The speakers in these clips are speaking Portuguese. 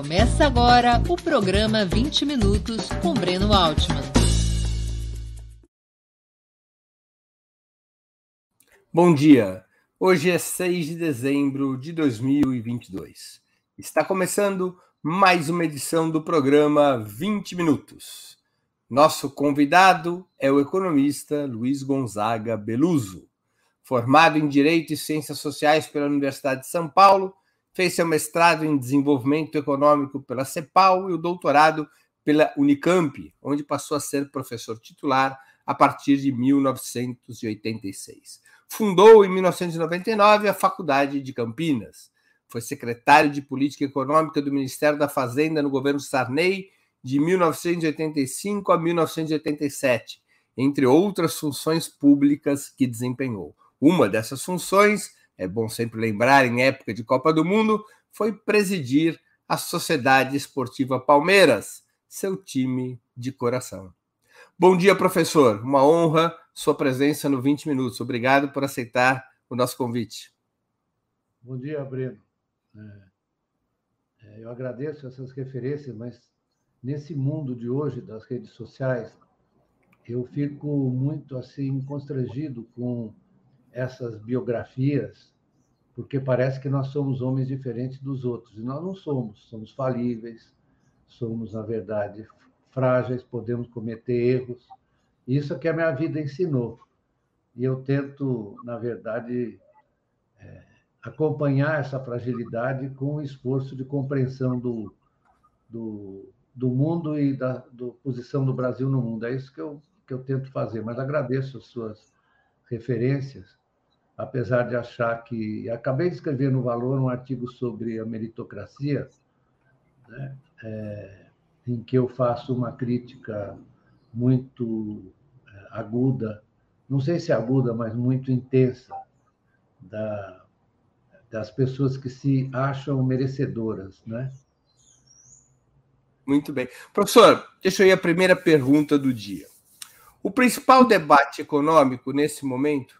Começa agora o programa 20 Minutos com Breno Altman. Bom dia. Hoje é 6 de dezembro de 2022. Está começando mais uma edição do programa 20 Minutos. Nosso convidado é o economista Luiz Gonzaga Beluso. Formado em Direito e Ciências Sociais pela Universidade de São Paulo, fez seu mestrado em Desenvolvimento Econômico pela CEPAL e o doutorado pela Unicamp, onde passou a ser professor titular a partir de 1986. Fundou em 1999 a Faculdade de Campinas. Foi secretário de Política Econômica do Ministério da Fazenda no governo Sarney de 1985 a 1987, entre outras funções públicas que desempenhou. Uma dessas funções, é bom sempre lembrar, em época de Copa do Mundo, foi presidir a Sociedade Esportiva Palmeiras, seu time de coração. Bom dia, professor. Uma honra sua presença no 20 Minutos. Obrigado por aceitar o nosso convite. Bom dia, Breno. É, é, eu agradeço essas referências, mas nesse mundo de hoje das redes sociais, eu fico muito assim constrangido com essas biografias, porque parece que nós somos homens diferentes dos outros. E nós não somos, somos falíveis, somos, na verdade, frágeis, podemos cometer erros. Isso é que a minha vida ensinou. E eu tento, na verdade, é, acompanhar essa fragilidade com o esforço de compreensão do, do, do mundo e da do posição do Brasil no mundo. É isso que eu, que eu tento fazer. Mas agradeço as suas referências apesar de achar que. Acabei de escrever no Valor um artigo sobre a meritocracia, né, é, em que eu faço uma crítica muito é, aguda, não sei se aguda, mas muito intensa, da, das pessoas que se acham merecedoras. Né? Muito bem. Professor, deixa eu ir a primeira pergunta do dia. O principal debate econômico nesse momento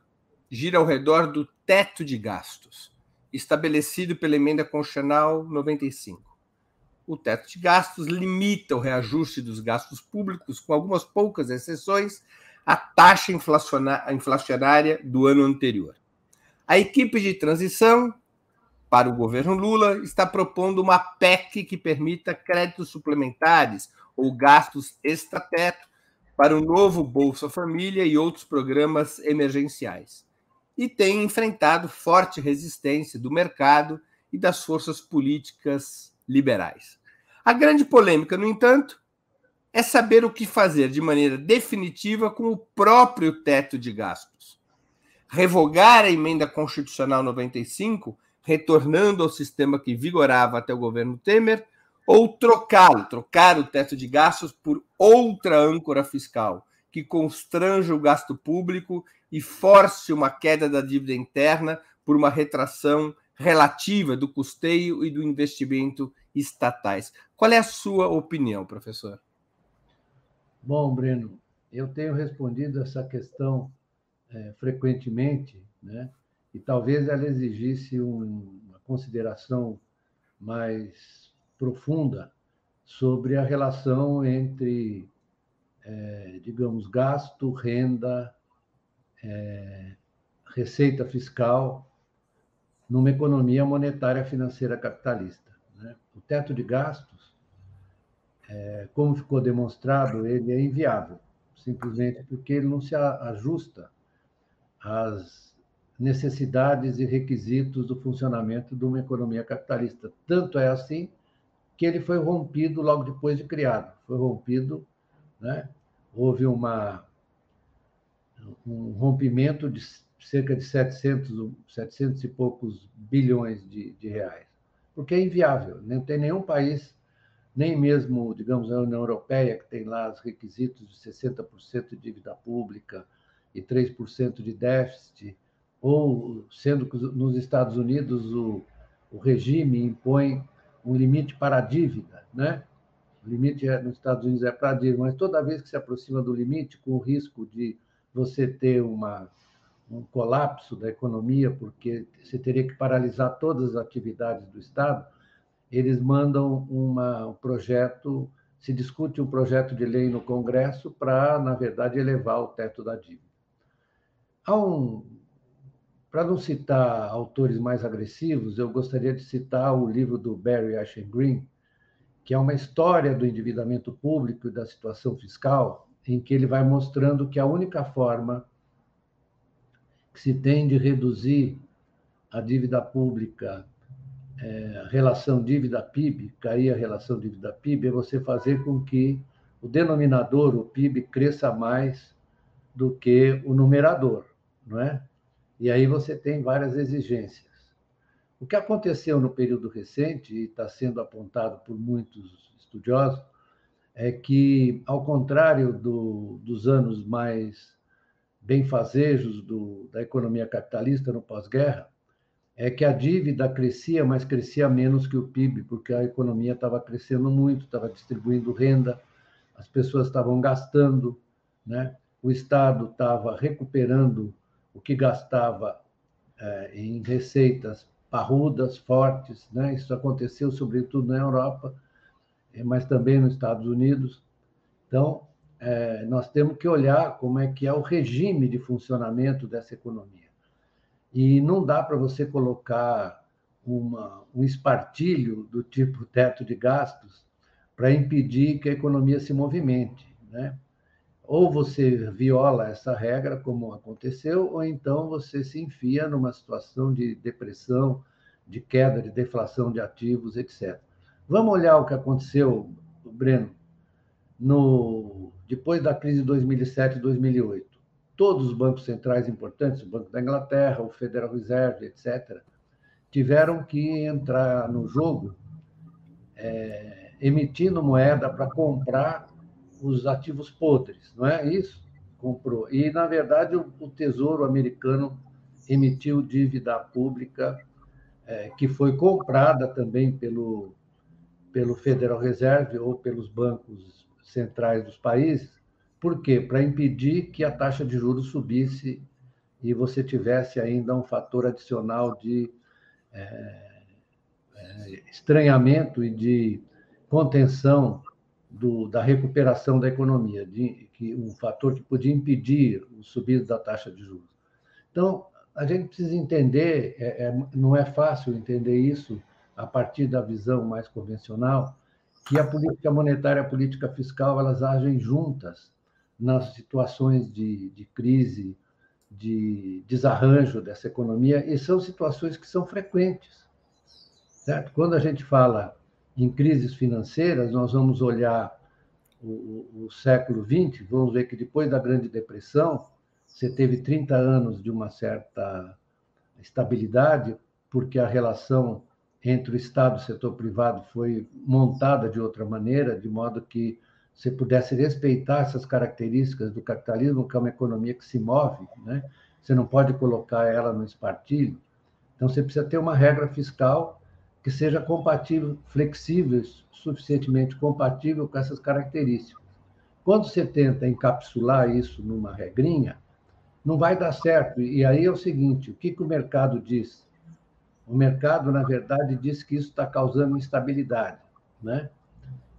gira ao redor do teto de gastos, estabelecido pela emenda constitucional 95. O teto de gastos limita o reajuste dos gastos públicos, com algumas poucas exceções, à taxa inflacionária do ano anterior. A equipe de transição para o governo Lula está propondo uma PEC que permita créditos suplementares ou gastos extrateto para o novo Bolsa Família e outros programas emergenciais e tem enfrentado forte resistência do mercado e das forças políticas liberais. A grande polêmica, no entanto, é saber o que fazer de maneira definitiva com o próprio teto de gastos. Revogar a emenda constitucional 95, retornando ao sistema que vigorava até o governo Temer, ou trocá-lo, trocar o teto de gastos por outra âncora fiscal, que constranja o gasto público e force uma queda da dívida interna por uma retração relativa do custeio e do investimento estatais. Qual é a sua opinião, professor? Bom, Breno, eu tenho respondido essa questão é, frequentemente, né? e talvez ela exigisse um, uma consideração mais profunda sobre a relação entre, é, digamos, gasto, renda é, receita fiscal numa economia monetária financeira capitalista. Né? O teto de gastos, é, como ficou demonstrado, ele é inviável, simplesmente porque ele não se ajusta às necessidades e requisitos do funcionamento de uma economia capitalista. Tanto é assim que ele foi rompido logo depois de criado. Foi rompido, né? houve uma um rompimento de cerca de 700, 700 e poucos bilhões de, de reais, porque é inviável. Não tem nenhum país, nem mesmo, digamos, a União Europeia, que tem lá os requisitos de 60% de dívida pública e 3% de déficit, ou sendo que nos Estados Unidos o, o regime impõe um limite para a dívida, né? O limite é, nos Estados Unidos é para a dívida, mas toda vez que se aproxima do limite, com o risco de você ter uma, um colapso da economia, porque você teria que paralisar todas as atividades do Estado, eles mandam uma, um projeto, se discute um projeto de lei no Congresso para, na verdade, elevar o teto da dívida. Há um, para não citar autores mais agressivos, eu gostaria de citar o livro do Barry Ashen Green, que é uma história do endividamento público e da situação fiscal, em que ele vai mostrando que a única forma que se tem de reduzir a dívida pública, é, relação dívida-PIB, cair a relação dívida-PIB, é você fazer com que o denominador, o PIB, cresça mais do que o numerador, não é? E aí você tem várias exigências. O que aconteceu no período recente, e está sendo apontado por muitos estudiosos, é que, ao contrário do, dos anos mais benfazejos do, da economia capitalista no pós-guerra, é que a dívida crescia, mas crescia menos que o PIB, porque a economia estava crescendo muito, estava distribuindo renda, as pessoas estavam gastando, né? o Estado estava recuperando o que gastava é, em receitas parrudas, fortes. Né? Isso aconteceu sobretudo na Europa, mas também nos Estados Unidos. Então, é, nós temos que olhar como é que é o regime de funcionamento dessa economia. E não dá para você colocar uma, um espartilho do tipo teto de gastos para impedir que a economia se movimente. Né? Ou você viola essa regra, como aconteceu, ou então você se enfia numa situação de depressão, de queda, de deflação de ativos, etc. Vamos olhar o que aconteceu, Breno, no, depois da crise de 2007 e 2008. Todos os bancos centrais importantes, o Banco da Inglaterra, o Federal Reserve, etc., tiveram que entrar no jogo é, emitindo moeda para comprar os ativos podres, não é isso? Comprou. E, na verdade, o, o Tesouro americano emitiu dívida pública é, que foi comprada também pelo, pelo Federal Reserve ou pelos bancos centrais dos países. Por quê? Para impedir que a taxa de juros subisse e você tivesse ainda um fator adicional de é, é, estranhamento e de contenção do, da recuperação da economia, de, que, um fator que podia impedir o subir da taxa de juros. Então, a gente precisa entender, é, é, não é fácil entender isso a partir da visão mais convencional, que a política monetária e a política fiscal elas agem juntas nas situações de, de crise, de desarranjo dessa economia, e são situações que são frequentes. Certo? Quando a gente fala em crises financeiras, nós vamos olhar o, o, século XX, vamos ver que depois da Grande Depressão, você teve 30 anos de uma certa estabilidade, porque a relação entre o Estado e o setor privado foi montada de outra maneira, de modo que você pudesse respeitar essas características do capitalismo, que é uma economia que se move, né? você não pode colocar ela no espartilho. Então, você precisa ter uma regra fiscal que seja compatível, flexível, suficientemente compatível com essas características. Quando você tenta encapsular isso numa regrinha, não vai dar certo. E aí é o seguinte: o que, que o mercado diz? O mercado, na verdade, diz que isso está causando instabilidade. Né?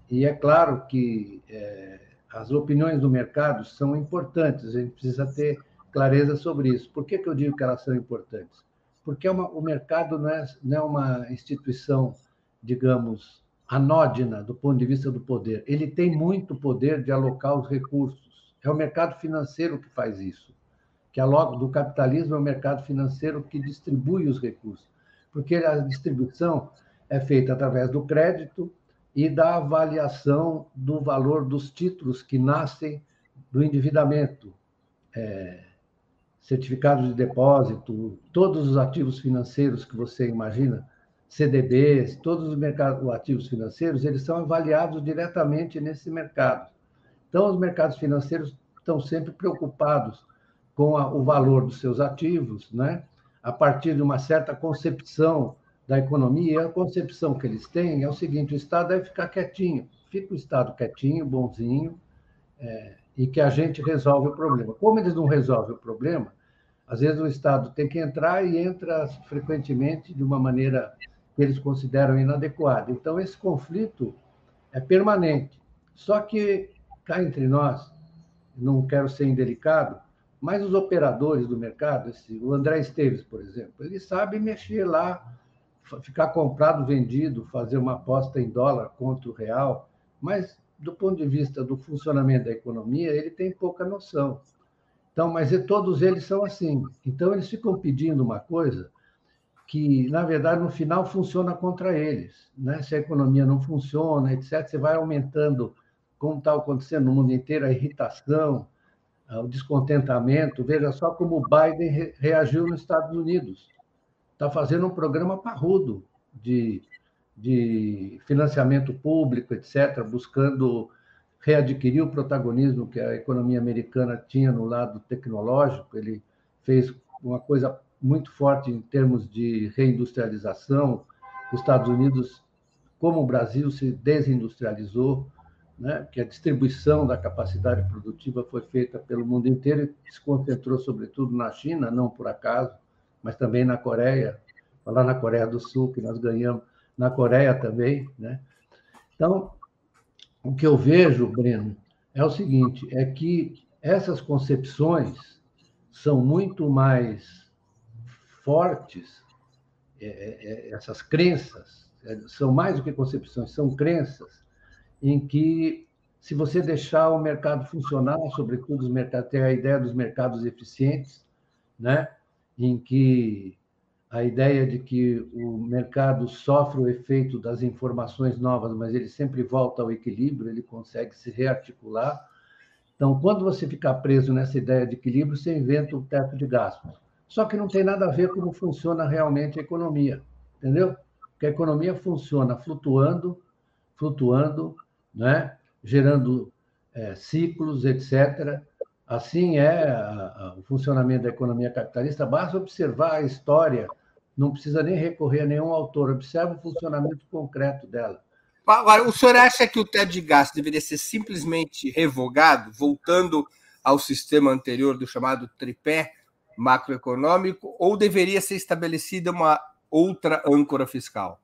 E é claro que é, as opiniões do mercado são importantes, a gente precisa ter clareza sobre isso. Por que, que eu digo que elas são importantes? porque é uma, o mercado não é, não é uma instituição, digamos, anódina do ponto de vista do poder. Ele tem muito poder de alocar os recursos. É o mercado financeiro que faz isso. Que aloca do capitalismo é o mercado financeiro que distribui os recursos. Porque a distribuição é feita através do crédito e da avaliação do valor dos títulos que nascem do endividamento. É, certificados de depósito, todos os ativos financeiros que você imagina, CDBs, todos os mercados, ativos financeiros, eles são avaliados diretamente nesse mercado. Então, os mercados financeiros estão sempre preocupados com a, o valor dos seus ativos, né? A partir de uma certa concepção da economia. A concepção que eles têm é o seguinte: o Estado deve ficar quietinho, fica o Estado quietinho, bonzinho, é, e que a gente resolve o problema. Como eles não resolvem o problema, às vezes o Estado tem que entrar e entra frequentemente de uma maneira que eles consideram inadequada. Então, esse conflito é permanente. Só que, cá entre nós, não quero ser indelicado, mas os operadores do mercado, esse, o André Esteves, por exemplo, ele sabe mexer lá, ficar comprado, vendido, fazer uma aposta em dólar contra o real, mas do ponto de vista do funcionamento da economia, ele tem pouca noção. Então, mas todos eles são assim. Então, eles ficam pedindo uma coisa que, na verdade, no final funciona contra eles. Né? Se a economia não funciona, etc., você vai aumentando, como está acontecendo no mundo inteiro, a irritação, o descontentamento. Veja só como o Biden reagiu nos Estados Unidos. Está fazendo um programa parrudo de, de financiamento público, etc., buscando readquirir o protagonismo que a economia americana tinha no lado tecnológico. Ele fez uma coisa muito forte em termos de reindustrialização. Os Estados Unidos, como o Brasil, se desindustrializou, né? que a distribuição da capacidade produtiva foi feita pelo mundo inteiro e se concentrou, sobretudo, na China, não por acaso, mas também na Coreia, lá na Coreia do Sul, que nós ganhamos, na Coreia também. Né? Então, o que eu vejo, Breno, é o seguinte: é que essas concepções são muito mais fortes, é, é, é, essas crenças, são mais do que concepções, são crenças em que, se você deixar o mercado funcionar, sobretudo os mercados, ter a ideia dos mercados eficientes, né? em que a ideia de que o mercado sofre o efeito das informações novas, mas ele sempre volta ao equilíbrio, ele consegue se rearticular. Então, quando você ficar preso nessa ideia de equilíbrio, você inventa o teto de gastos. Só que não tem nada a ver com como funciona realmente a economia, entendeu? Porque a economia funciona flutuando, flutuando, né? gerando é, ciclos, etc. Assim é a, a, o funcionamento da economia capitalista. Basta observar a história não precisa nem recorrer a nenhum autor, observa o funcionamento concreto dela. Agora, o senhor acha que o teto de gasto deveria ser simplesmente revogado, voltando ao sistema anterior do chamado tripé macroeconômico, ou deveria ser estabelecida uma outra âncora fiscal?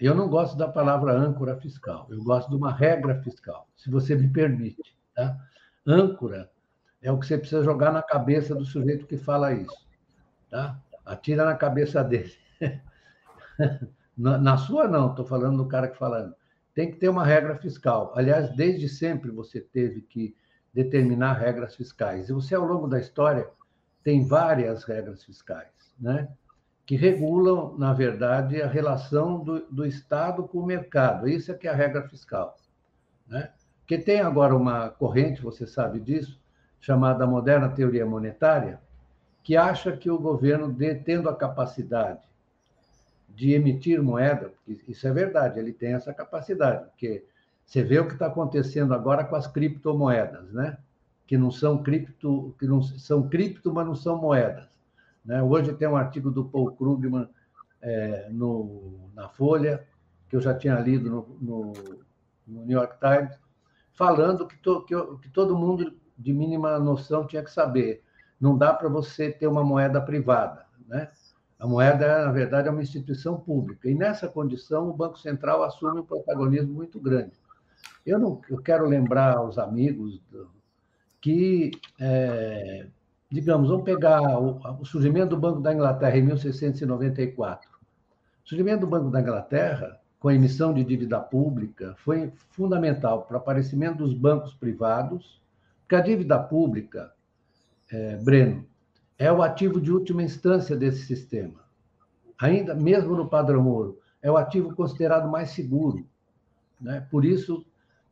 Eu não gosto da palavra âncora fiscal, eu gosto de uma regra fiscal, se você me permite. Tá? Âncora é o que você precisa jogar na cabeça do sujeito que fala isso. Tá? Atira na cabeça dele. na, sua, não, estou falando do cara que falando. Tem que ter uma regra fiscal. Aliás, desde sempre você teve que determinar regras fiscais. E você, ao longo da história, tem várias regras fiscais, né? Que regulam, na verdade, a relação do, do Estado com o mercado. Isso é que é a regra fiscal. Né? Porque tem agora uma corrente, você sabe disso, chamada moderna teoria monetária, que acha que o governo, tendo a capacidade de emitir moeda, porque isso é verdade, ele tem essa capacidade, porque você vê o que está acontecendo agora com as criptomoedas, né? Que não são cripto, que não são cripto, mas não são moedas. Né? Hoje tem um artigo do Paul Krugman é, no, na Folha, que eu já tinha lido no, no, no New York Times, falando que, to, que, que todo mundo de mínima noção tinha que saber não dá para você ter uma moeda privada. Né? A moeda, na verdade, é uma instituição pública. E nessa condição, o Banco Central assume um protagonismo muito grande. Eu, não, eu quero lembrar aos amigos que, é, digamos, vamos pegar o, o surgimento do Banco da Inglaterra em 1694. O surgimento do Banco da Inglaterra, com a emissão de dívida pública, foi fundamental para o aparecimento dos bancos privados, porque a dívida pública é, Breno, é o ativo de última instância desse sistema. Ainda mesmo no padrão ouro, é o ativo considerado mais seguro. Né? Por isso,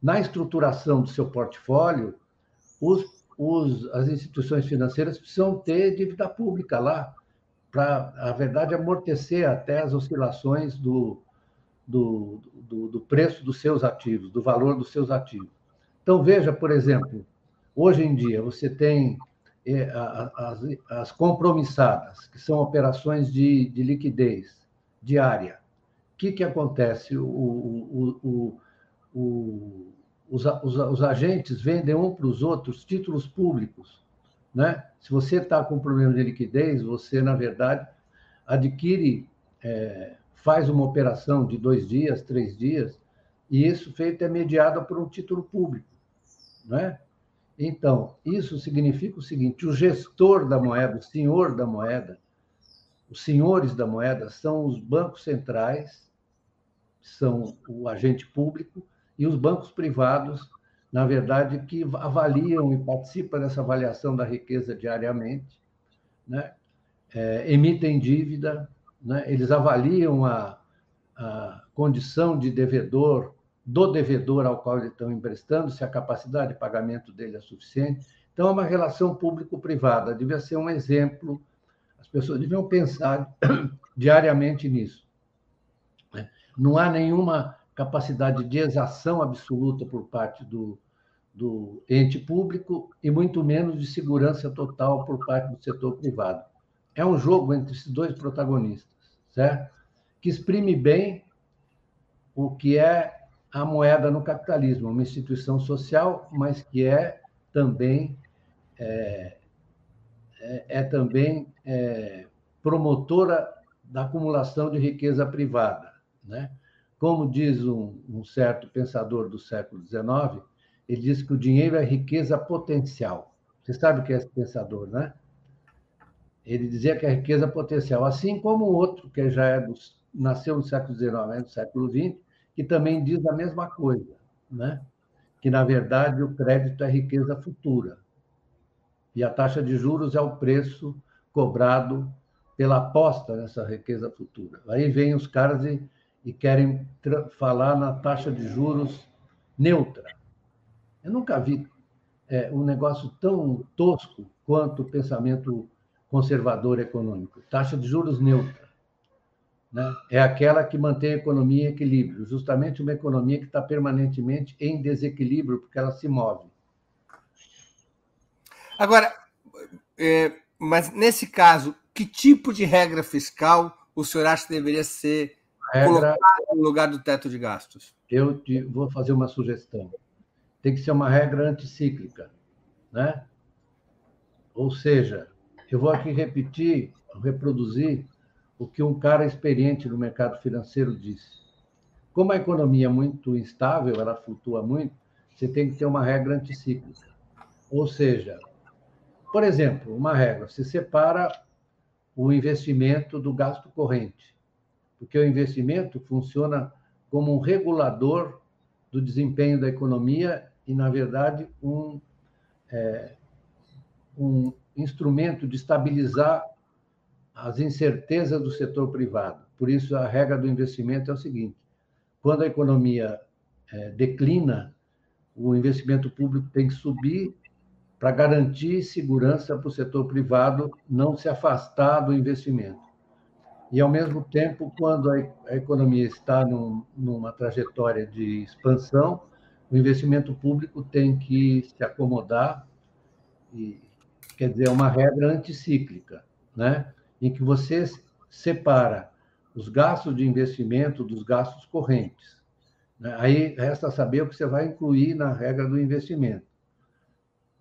na estruturação do seu portfólio, os, os, as instituições financeiras precisam ter dívida pública lá, para, a verdade, amortecer até as oscilações do, do, do, do preço dos seus ativos, do valor dos seus ativos. Então, veja, por exemplo, hoje em dia, você tem as, as compromissadas, que são operações de, de liquidez diária. O que, que acontece? O, o, o, o os, os, os, agentes vendem um para os outros títulos públicos. Né? Se você está com problema de liquidez, você, na verdade, adquire é, faz uma operação de dois dias, três dias, e isso feito é mediado por um título público, não é? Então, isso significa o seguinte: o gestor da moeda, o senhor da moeda, os senhores da moeda são os bancos centrais, são o agente público, e os bancos privados, na verdade, que avaliam e participam dessa avaliação da riqueza diariamente, né? É, emitem dívida, né? eles avaliam a, a condição de devedor do devedor ao qual eles estão emprestando, se a capacidade de pagamento dele é suficiente. Então, é uma relação público-privada, devia ser um exemplo, as pessoas deviam pensar diariamente nisso. Né? Não há nenhuma capacidade de exação absoluta por parte do, do ente público e muito menos de segurança total por parte do setor privado. É um jogo entre esses dois protagonistas, certo? Que exprime bem o que é a moeda no capitalismo, uma instituição social, mas que é também é, é, é também é, promotora da acumulação de riqueza privada, né? Como diz um, um certo pensador do século XIX, ele diz que o dinheiro é riqueza potencial. Você sabe o que é esse pensador, né? Ele dizia que é riqueza potencial, assim como o outro, que já é do, nasceu no século XIX, é do século XX, que também diz a mesma coisa, né? que, na verdade, o crédito é riqueza futura. E a taxa de juros é o preço cobrado pela aposta nessa riqueza futura. Aí vem os caras e, e querem falar na taxa de juros neutra. Eu nunca vi é, um negócio tão tosco quanto o pensamento conservador econômico. Taxa de juros neutra né? é aquela que mantém a economia em equilíbrio, justamente uma economia que está permanentemente em desequilíbrio, porque ela se move. Agora, é, mas nesse caso, que tipo de regra fiscal o senhor acha que deveria ser regra, no lugar do teto de gastos? Eu te, vou fazer uma sugestão. Tem que ser uma regra anticíclica, né? Ou seja, eu vou aqui repetir, reproduzir o que um cara experiente no mercado financeiro disse. Como a economia é muito instável, ela flutua muito, você tem que ter uma regra anticíclica. Ou seja, por exemplo, uma regra, você separa o investimento do gasto corrente, porque o investimento funciona como um regulador do desempenho da economia e, na verdade, um, é, um instrumento de estabilizar as incertezas do setor privado. Por isso, a regra do investimento é o seguinte: quando a economia é, declina, o investimento público tem que subir para garantir segurança para o setor privado não se afastar do investimento. E, ao mesmo tempo, quando a, economia está num, numa trajetória de expansão, o investimento público tem que se acomodar, e, quer dizer, é uma regra anticíclica, né? em que você separa os gastos de investimento dos gastos correntes. Né? Aí resta saber o que você vai incluir na regra do investimento.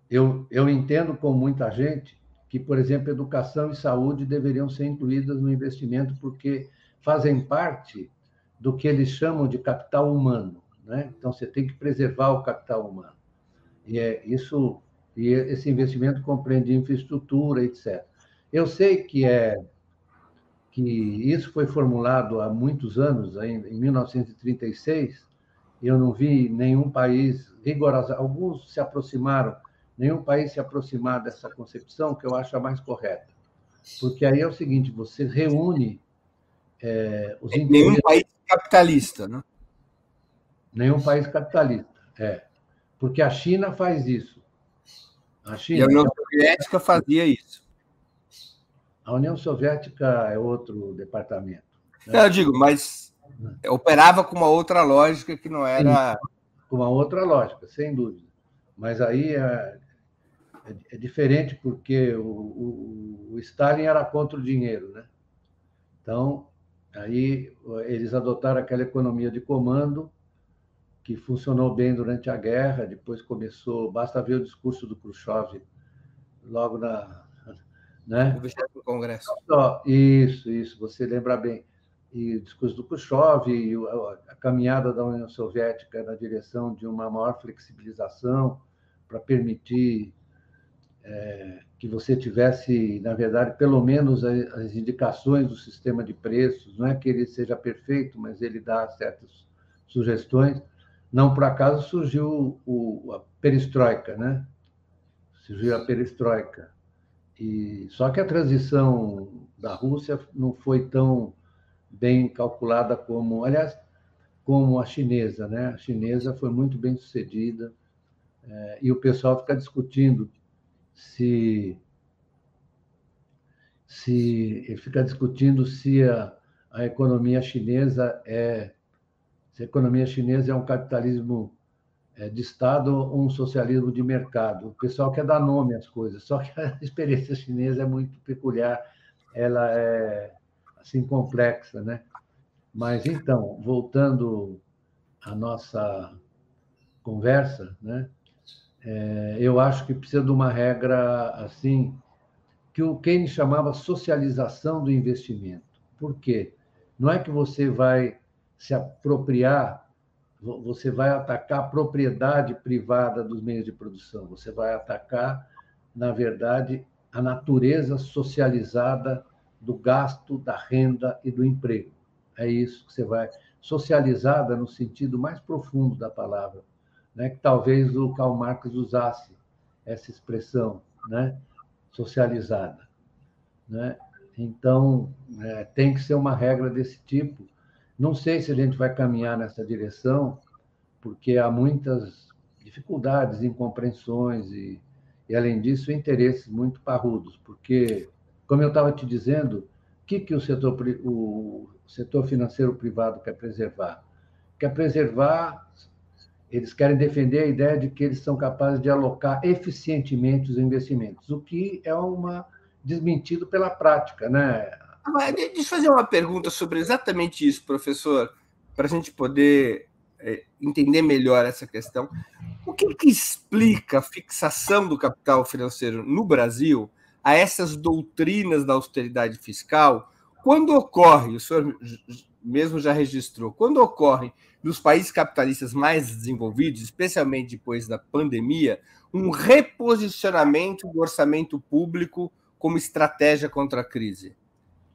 Eu, eu entendo com muita gente que, por exemplo, educação e saúde deveriam ser incluídas no investimento porque fazem parte do que eles chamam de capital humano. Né? Então, você tem que preservar o capital humano. E é isso e esse investimento compreende infraestrutura, etc. Eu sei que é que isso foi formulado há muitos anos, em 1936. Eu não vi nenhum país rigoroso, alguns se aproximaram, nenhum país se aproximar dessa concepção que eu acho a mais correta, porque aí é o seguinte: você reúne é, os nenhum país capitalista, né? Nenhum país capitalista, é, porque a China faz isso. A China. E a União Soviética fazia isso. A União Soviética é outro departamento. Né? Eu digo, mas operava com uma outra lógica que não era. Com uma outra lógica, sem dúvida. Mas aí é, é, é diferente porque o, o, o, Stalin era contra o dinheiro, né? Então, aí eles adotaram aquela economia de comando que funcionou bem durante a guerra, depois começou, basta ver o discurso do Khrushchev logo na, né? O Congresso. Isso, isso, você lembra bem. e o discurso do Khrushchev, e a caminhada da União Soviética na direção de uma maior flexibilização para permitir é, que você tivesse, na verdade, pelo menos as indicações do sistema de preços. Não é que ele seja perfeito, mas ele dá certas sugestões. Não por acaso surgiu o, a perestroika, né? Surgiu a perestroika. E só que a transição da Rússia não foi tão bem calculada como, aliás, como a chinesa, né? A chinesa foi muito bem sucedida é, e o pessoal fica discutindo se se fica discutindo se a, a economia chinesa é se a economia chinesa é um capitalismo é, de Estado ou um socialismo de mercado. O pessoal quer dar nome às coisas, só que a experiência chinesa é muito peculiar, ela é assim complexa, né? Mas então, voltando à nossa conversa, né? É, eu acho que precisa de uma regra assim que o Keynes chamava socialização do investimento. Por quê? Não é que você vai se apropriar, você vai atacar a propriedade privada dos meios de produção, você vai atacar, na verdade, a natureza socializada do gasto, da renda e do emprego. É isso que você vai socializada no sentido mais profundo da palavra, né? Que talvez o Karl Marx usasse essa expressão, né? Socializada, né? Então é, tem que ser uma regra desse tipo. Não sei se a gente vai caminhar nessa direção, porque há muitas dificuldades, incompreensões e, e além disso, interesses muito parrudos, porque como eu estava te dizendo, o que, que o, setor, o setor financeiro privado quer preservar? Quer preservar, eles querem defender a ideia de que eles são capazes de alocar eficientemente os investimentos, o que é uma desmentido pela prática, né? Deixa eu fazer uma pergunta sobre exatamente isso, professor, para a gente poder é, entender melhor essa questão. O que, que explica a fixação do capital financeiro no Brasil a essas doutrinas da austeridade fiscal, quando ocorre, o senhor mesmo já registrou, quando ocorre nos países capitalistas mais desenvolvidos, especialmente depois da pandemia, um reposicionamento do orçamento público como estratégia contra a crise.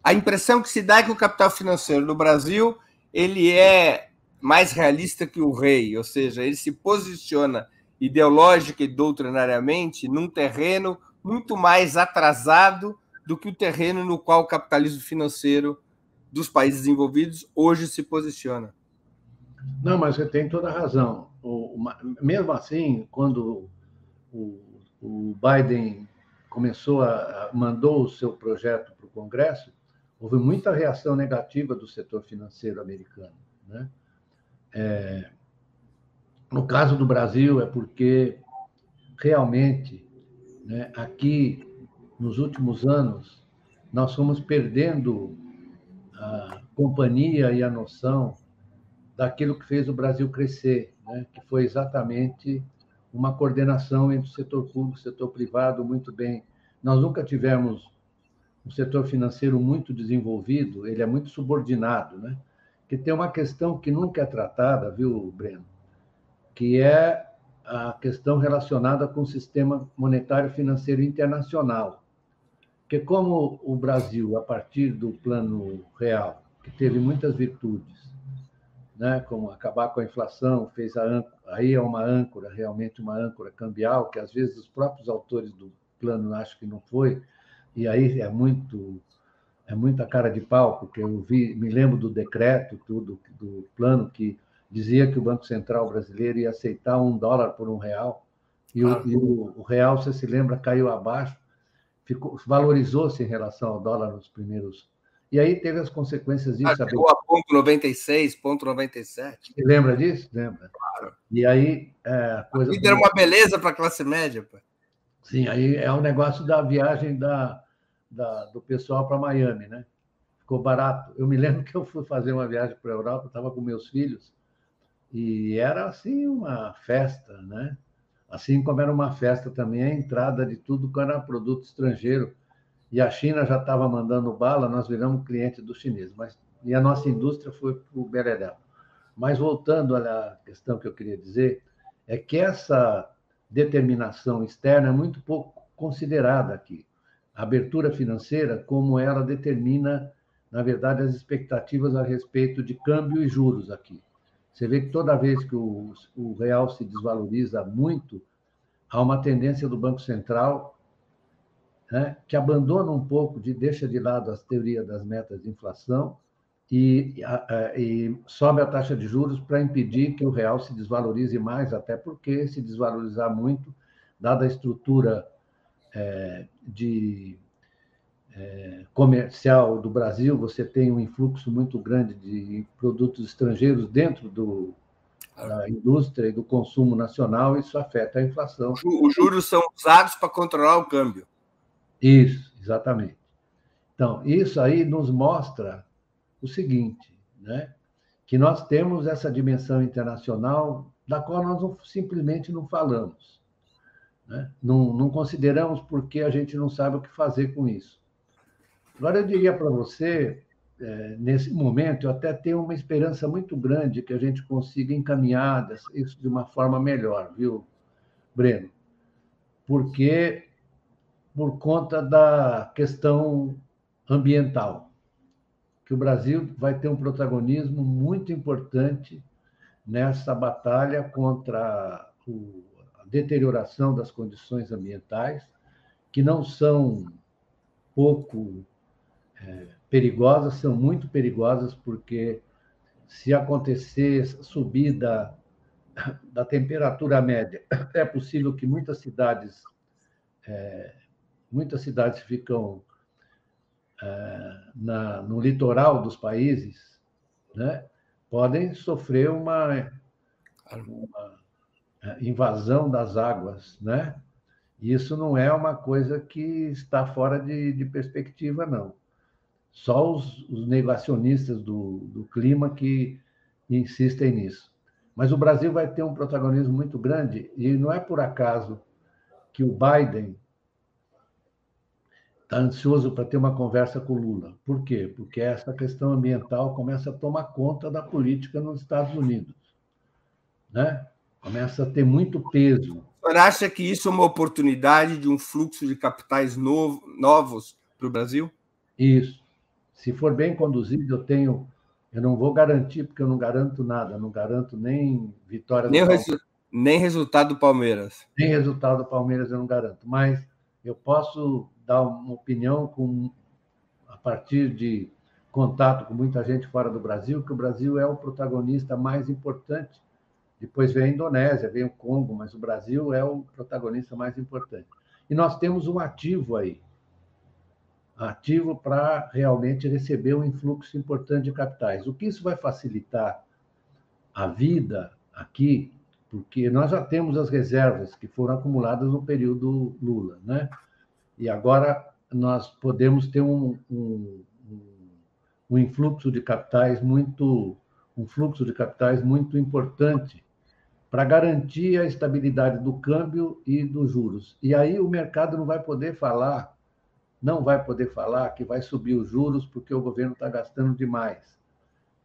A impressão que se dá é que o capital financeiro no Brasil ele é mais realista que o rei, ou seja, ele se posiciona ideológica e doutrinariamente num terreno muito mais atrasado do que o terreno no qual o capitalismo financeiro dos países desenvolvidos hoje se posiciona. Não, mas você tem toda a razão. O, mesmo assim, quando o, o Biden começou a, a, mandou o seu projeto para o Congresso, houve muita reação negativa do setor financeiro americano, né? É, no caso do Brasil é porque realmente né? Aqui, nos últimos anos, nós fomos perdendo a companhia e a noção daquilo que fez o Brasil crescer, né? que foi exatamente uma coordenação entre o setor público e o setor privado muito bem. Nós nunca tivemos um setor financeiro muito desenvolvido, ele é muito subordinado, né? Que tem uma questão que nunca é tratada, viu, Breno? Que é a questão relacionada com o sistema monetário financeiro internacional. Porque como o Brasil, a partir do plano real, que teve muitas virtudes, né, como acabar com a inflação, fez a âncora, aí é uma âncora, realmente uma âncora cambial, que às vezes os próprios autores do plano acham que não foi, e aí é muito é muita cara de pau, porque eu vi, me lembro do decreto tudo do plano que dizia que o Banco Central brasileiro ia aceitar um dólar por um real, e, o, e o, o, real, você se lembra, caiu abaixo, valorizou-se em relação ao dólar nos primeiros. E aí teve as consequências disso. Ah, chegou a ponto 96, ponto 97. Você lembra disso? Lembra? Claro. E aí. É, coisa vida era uma beleza para a classe média. Pô. Sim, aí é o um negócio da viagem da, da do pessoal para Miami, né? Ficou barato. Eu me lembro que eu fui fazer uma viagem para a Europa, estava com meus filhos, e era assim uma festa, né? Assim como era uma festa também a entrada de tudo que era produto estrangeiro. E a China já estava mandando bala, nós viramos cliente do chinês. Mas e a nossa indústria foi para o Beleléu. Mas voltando à questão que eu queria dizer, é que essa determinação externa é muito pouco considerada aqui. A abertura financeira, como ela determina, na verdade, as expectativas a respeito de câmbio e juros aqui. Você vê que toda vez que o, o real se desvaloriza muito, há uma tendência do Banco Central né, que abandona um pouco, de deixa de lado as teorias das metas de inflação e, e sobe a taxa de juros para impedir que o real se desvalorize mais, até porque se desvalorizar muito, dada a estrutura é, de é, comercial do Brasil, você tem um influxo muito grande de produtos estrangeiros dentro do, da indústria e do consumo nacional, isso afeta a inflação. Os juros são usados para controlar o câmbio. Isso, exatamente. Então, isso aí nos mostra o seguinte, né? que nós temos essa dimensão internacional da qual nós não, simplesmente não falamos. Né? Não, não consideramos porque a gente não sabe o que fazer com isso. Agora, eu diria para você, é, nesse momento, eu até tenho uma esperança muito grande que a gente consiga encaminhar isso de uma forma melhor, viu, Breno? Porque, por conta da questão ambiental que o Brasil vai ter um protagonismo muito importante nessa batalha contra a deterioração das condições ambientais, que não são pouco perigosas, são muito perigosas, porque se acontecer subida da temperatura média, é possível que muitas cidades, é, muitas cidades ficam é, na, no litoral dos países, né, podem sofrer uma, uma é, invasão das águas, né? Isso não é uma coisa que está fora de, de perspectiva, não. Só os, os negacionistas do, do clima que insistem nisso. Mas o Brasil vai ter um protagonismo muito grande, e não é por acaso que o Biden está ansioso para ter uma conversa com o Lula. Por quê? Porque essa questão ambiental começa a tomar conta da política nos Estados Unidos. Né? Começa a ter muito peso. O senhor acha que isso é uma oportunidade de um fluxo de capitais novo, novos para o Brasil? Isso. Se for bem conduzido, eu tenho. Eu não vou garantir, porque eu não garanto nada, não garanto nem vitória nem, resu... nem resultado do Palmeiras. Nem resultado do Palmeiras eu não garanto. Mas eu posso dar uma opinião com, a partir de contato com muita gente fora do Brasil, que o Brasil é o protagonista mais importante. Depois vem a Indonésia, vem o Congo, mas o Brasil é o protagonista mais importante. E nós temos um ativo aí, ativo para realmente receber um influxo importante de capitais. O que isso vai facilitar a vida aqui, porque nós já temos as reservas que foram acumuladas no período Lula, né? E agora nós podemos ter um, um, um influxo de capitais muito um fluxo de capitais muito importante para garantir a estabilidade do câmbio e dos juros. E aí o mercado não vai poder falar, não vai poder falar que vai subir os juros porque o governo está gastando demais.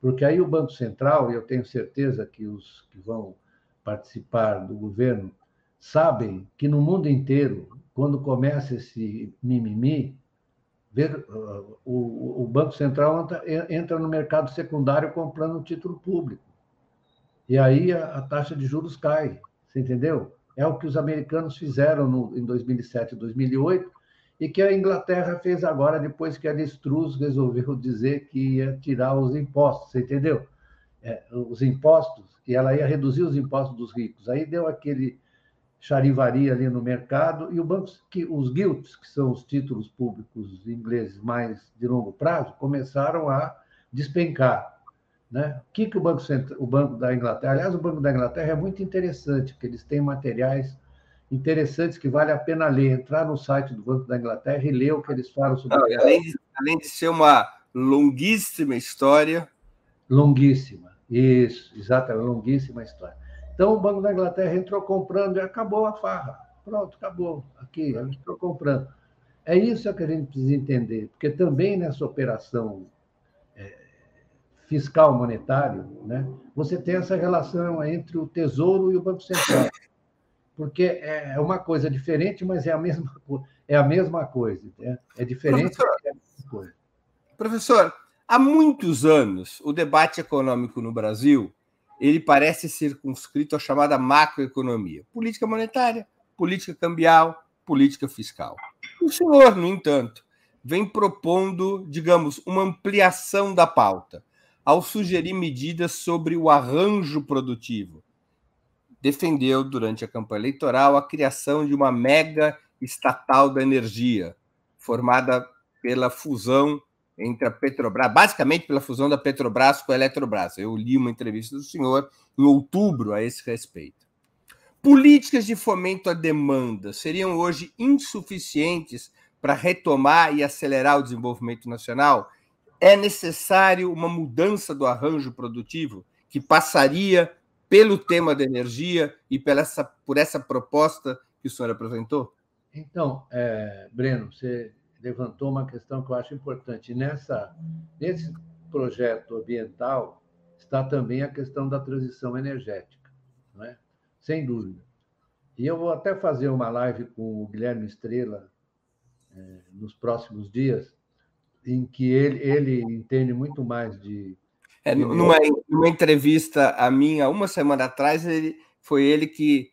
Porque aí o Banco Central, e eu tenho certeza que os que vão participar do governo sabem que no mundo inteiro quando começa esse mimimi, uh, o, Banco Central entra, no mercado secundário comprando um título público. E aí a, a, taxa de juros cai, você entendeu? É o que os americanos fizeram no, em 2007 e 2008 e que a Inglaterra fez agora, depois que a Listruz resolveu dizer que ia tirar os impostos, você entendeu? É, os impostos, e ela ia reduzir os impostos dos ricos. Aí deu aquele charivaria ali no mercado, e o banco, que, os gilts, que são os títulos públicos ingleses mais de longo prazo, começaram a despencar. Né? O que, que o, banco, o Banco da Inglaterra... Aliás, o Banco da Inglaterra é muito interessante, porque eles têm materiais interessantes que vale a pena ler. Entrar no site do Banco da Inglaterra e ler o que eles falam sobre... Não, além, de, além de ser uma longuíssima história... Longuíssima, isso, exatamente, longuíssima história. Então, o Banco da Inglaterra entrou comprando e acabou a farra. Pronto, acabou. Aqui, entrou comprando. É isso que a gente precisa entender, porque também nessa operação é, fiscal monetário, né, você tem essa relação entre o Tesouro e o Banco Central. Porque é uma coisa diferente, mas é a mesma, é a mesma coisa. Né? É diferente, professor, é a mesma coisa. Professor, há muitos anos, o debate econômico no Brasil ele parece circunscrito à chamada macroeconomia. Política monetária, política cambial, política fiscal. O senhor, no entanto, vem propondo, digamos, uma ampliação da pauta, ao sugerir medidas sobre o arranjo produtivo. Defendeu, durante a campanha eleitoral, a criação de uma mega estatal da energia, formada pela fusão entre a Petrobras, basicamente pela fusão da Petrobras com a Eletrobras. Eu li uma entrevista do senhor em outubro a esse respeito. Políticas de fomento à demanda seriam hoje insuficientes para retomar e acelerar o desenvolvimento nacional, é necessário uma mudança do arranjo produtivo que passaria pelo tema da energia e pela essa, por essa proposta que o senhor apresentou? Então, é, Breno, você levantou uma questão que eu acho importante. Nessa, nesse projeto ambiental está também a questão da transição energética, não é? sem dúvida. E eu vou até fazer uma live com o Guilherme Estrela é, nos próximos dias, em que ele, ele entende muito mais de. É, numa, numa entrevista a minha, uma semana atrás, ele, foi ele que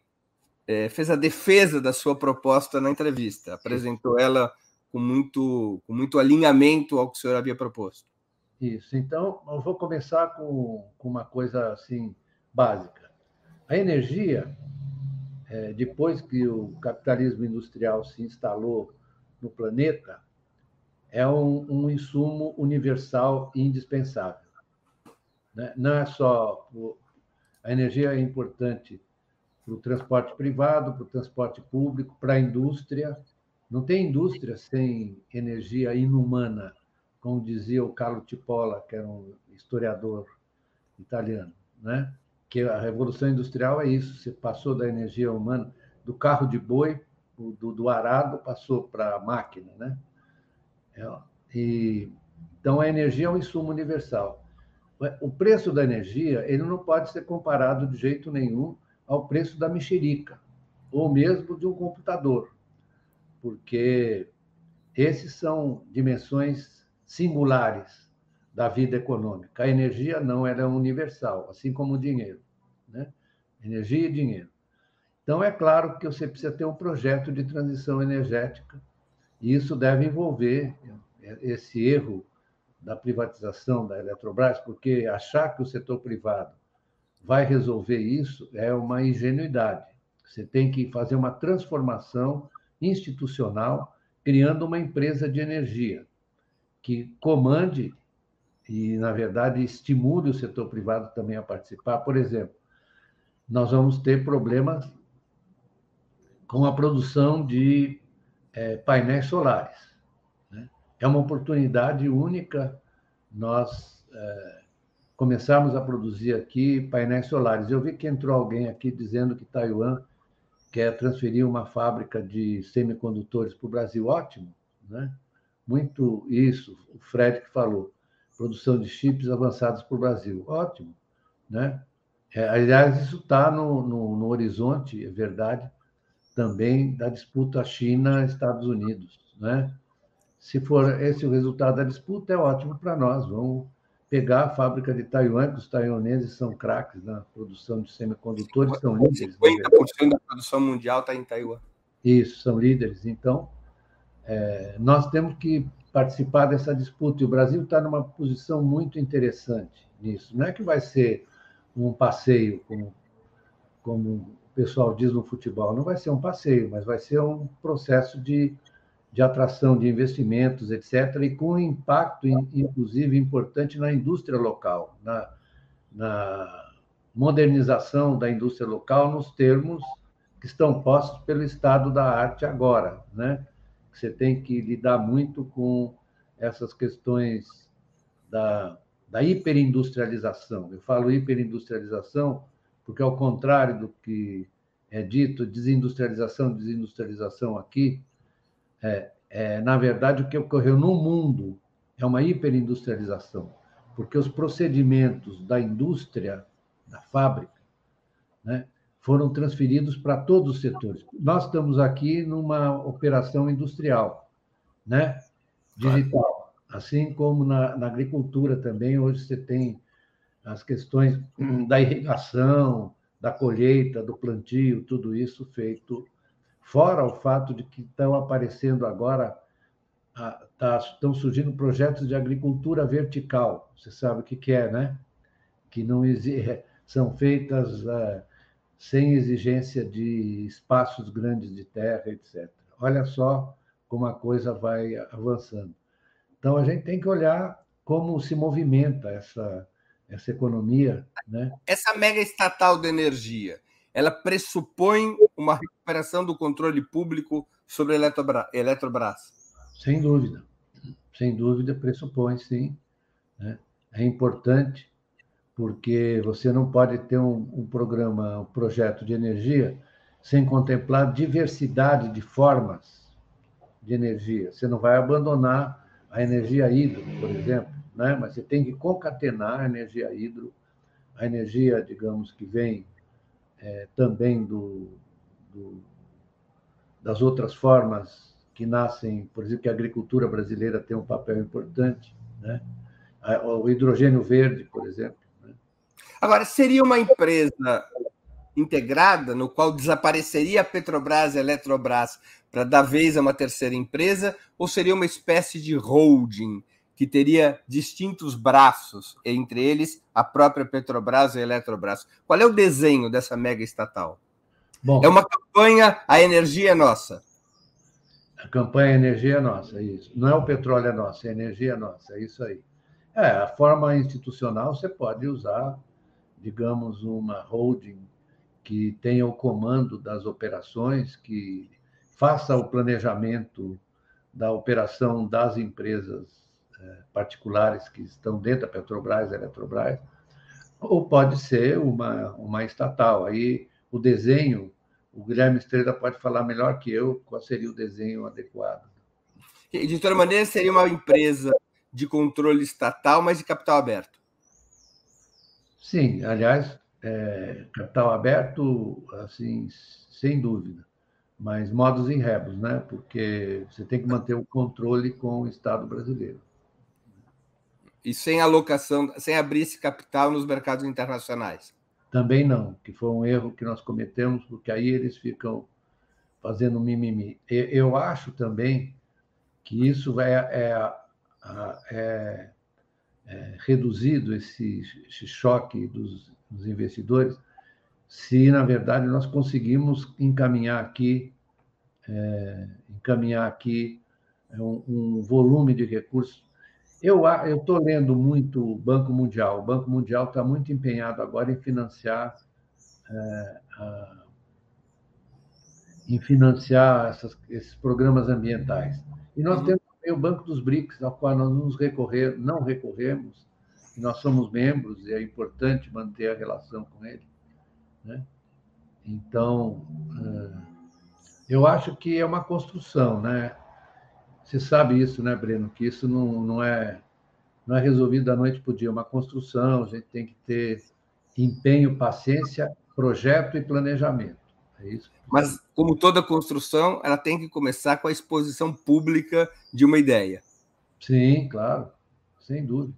é, fez a defesa da sua proposta na entrevista, apresentou ela com muito, com muito alinhamento ao que o senhor havia proposto. Isso. Então, eu vou começar com, com uma coisa assim básica. A energia, é, depois que o capitalismo industrial se instalou no planeta é um, um insumo universal e indispensável. Né? Não é só. O, a energia é importante para o transporte privado, para o transporte público, para a indústria. Não tem indústria sem energia inumana, como dizia o Carlo Tipola, que era um historiador italiano, né? Que a revolução industrial é isso, você passou da energia humana, do carro de boi do, do arado passou para a máquina, né? É, e, então, a energia é um insumo universal. O preço da energia ele não pode ser comparado de jeito nenhum ao preço da mexerica, ou mesmo de um computador, porque esses são dimensões singulares da vida econômica. A energia não, ela é universal, assim como o dinheiro. Né? Energia e dinheiro. Então, é claro que você precisa ter um projeto de transição energética, e isso deve envolver esse erro da privatização da Eletrobras, porque achar que o setor privado vai resolver isso é uma ingenuidade. Você tem que fazer uma transformação institucional, criando uma empresa de energia que comande e, na verdade, estimule o setor privado também a participar. Por exemplo, nós vamos ter problemas com a produção de é, painéis solares. É uma oportunidade única nós é, começarmos a produzir aqui painéis solares. Eu vi que entrou alguém aqui dizendo que Taiwan quer transferir uma fábrica de semicondutores para o Brasil. Ótimo, né? Muito isso, o Fred que falou. Produção de chips avançados para o Brasil. Ótimo, né? É, aliás, isso está no, no, no horizonte, é verdade, também da disputa China-Estados Unidos. Né? Se for esse o resultado da disputa, é ótimo para nós. Vamos pegar a fábrica de Taiwan, que os taiwaneses são craques na produção de semicondutores, são líderes. 50% da produção mundial está em Taiwan. Isso, são líderes. Então, é, nós temos que participar dessa disputa. E o Brasil está numa posição muito interessante nisso. Não é que vai ser um passeio, como, como pessoal diz no futebol, não vai ser um passeio, mas vai ser um processo de, de atração de investimentos, etc., e com impacto, inclusive, importante na indústria local, na, na modernização da indústria local nos termos que estão postos pelo estado da arte agora, né? Você tem que lidar muito com essas questões da, da hiperindustrialização. Eu falo hiperindustrialização porque, ao contrário do que é dito, desindustrialização, desindustrialização aqui, é, é, na verdade, o que ocorreu no mundo é uma hiperindustrialização. porque os procedimentos da indústria, da fábrica, né, foram transferidos para todos os setores. Nós estamos aqui numa operação industrial, né, digital, assim como na, na agricultura também. Hoje você tem as questões da irrigação, da colheita, do plantio, tudo isso feito, fora o fato de que estão aparecendo agora, tá, estão surgindo projetos de agricultura vertical. Você sabe o que, é, né? Que não são feitas uh, sem exigência de espaços grandes de terra, etc. Olha só como a coisa vai avançando. Então, a gente tem que olhar como se movimenta essa, essa economia. Né? Essa mega estatal de energia, ela pressupõe uma recuperação do controle público sobre a Eletrobras? Sem dúvida. Sem dúvida, pressupõe, sim. Né? É importante, porque você não pode ter um, um programa, um projeto de energia sem contemplar diversidade de formas de energia. Você não vai abandonar a energia hídrica, por exemplo, né? mas você tem que concatenar a energia hidro, a energia, digamos, que vem é, também do, do, das outras formas que nascem, por exemplo, que a agricultura brasileira tem um papel importante, né? o hidrogênio verde, por exemplo. Né? Agora, seria uma empresa integrada, no qual desapareceria a Petrobras e a Eletrobras para dar vez a uma terceira empresa, ou seria uma espécie de holding que teria distintos braços, entre eles a própria Petrobras e a Eletrobras. Qual é o desenho dessa mega estatal? Bom, é uma campanha A Energia é Nossa. A campanha A Energia é Nossa, é isso. Não é o petróleo é nosso, é a energia é nossa, é isso aí. É, a forma institucional você pode usar, digamos, uma holding que tenha o comando das operações, que faça o planejamento da operação das empresas é, particulares que estão dentro da Petrobras, da Eletrobras, ou pode ser uma, uma estatal. Aí o desenho, o Guilherme Estrela pode falar melhor que eu qual seria o desenho adequado. De toda maneira, seria uma empresa de controle estatal, mas de capital aberto. Sim, aliás, é, capital aberto, assim, sem dúvida, mas modos em rebus, né? Porque você tem que manter o controle com o Estado brasileiro e sem alocação, sem abrir esse capital nos mercados internacionais? Também não, que foi um erro que nós cometemos, porque aí eles ficam fazendo mimimi. Eu acho também que isso é, é, é, é reduzido, esse, esse choque dos, dos, investidores, se, na verdade, nós conseguimos encaminhar aqui, é, encaminhar aqui um, um volume de recursos eu estou lendo muito o Banco Mundial. O Banco Mundial está muito empenhado agora em financiar, é, a, em financiar essas, esses programas ambientais. E nós uhum. temos também o Banco dos BRICS, ao qual nós nos recorrer, não recorremos, e nós somos membros, e é importante manter a relação com ele. Né? Então, é, eu acho que é uma construção, né? Você sabe isso, né, Breno? Que isso não, não, é, não é resolvido da noite para o dia, é uma construção, a gente tem que ter empenho, paciência, projeto e planejamento. É isso. Mas, como toda construção, ela tem que começar com a exposição pública de uma ideia. Sim, claro, sem dúvida.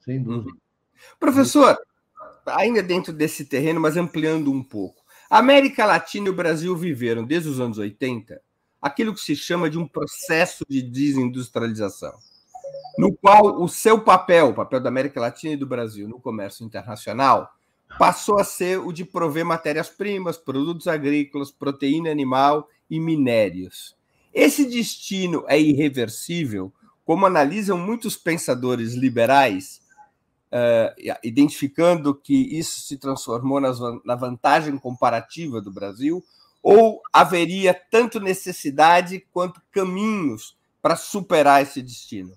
Sem dúvida. Uhum. Professor, ainda dentro desse terreno, mas ampliando um pouco. A América Latina e o Brasil viveram, desde os anos 80, aquilo que se chama de um processo de desindustrialização, no qual o seu papel, o papel da América Latina e do Brasil no comércio internacional, passou a ser o de prover matérias-primas, produtos agrícolas, proteína animal e minérios. Esse destino é irreversível, como analisam muitos pensadores liberais, uh, identificando que isso se transformou nas, na vantagem comparativa do Brasil, ou haveria tanto necessidade quanto caminhos para superar esse destino?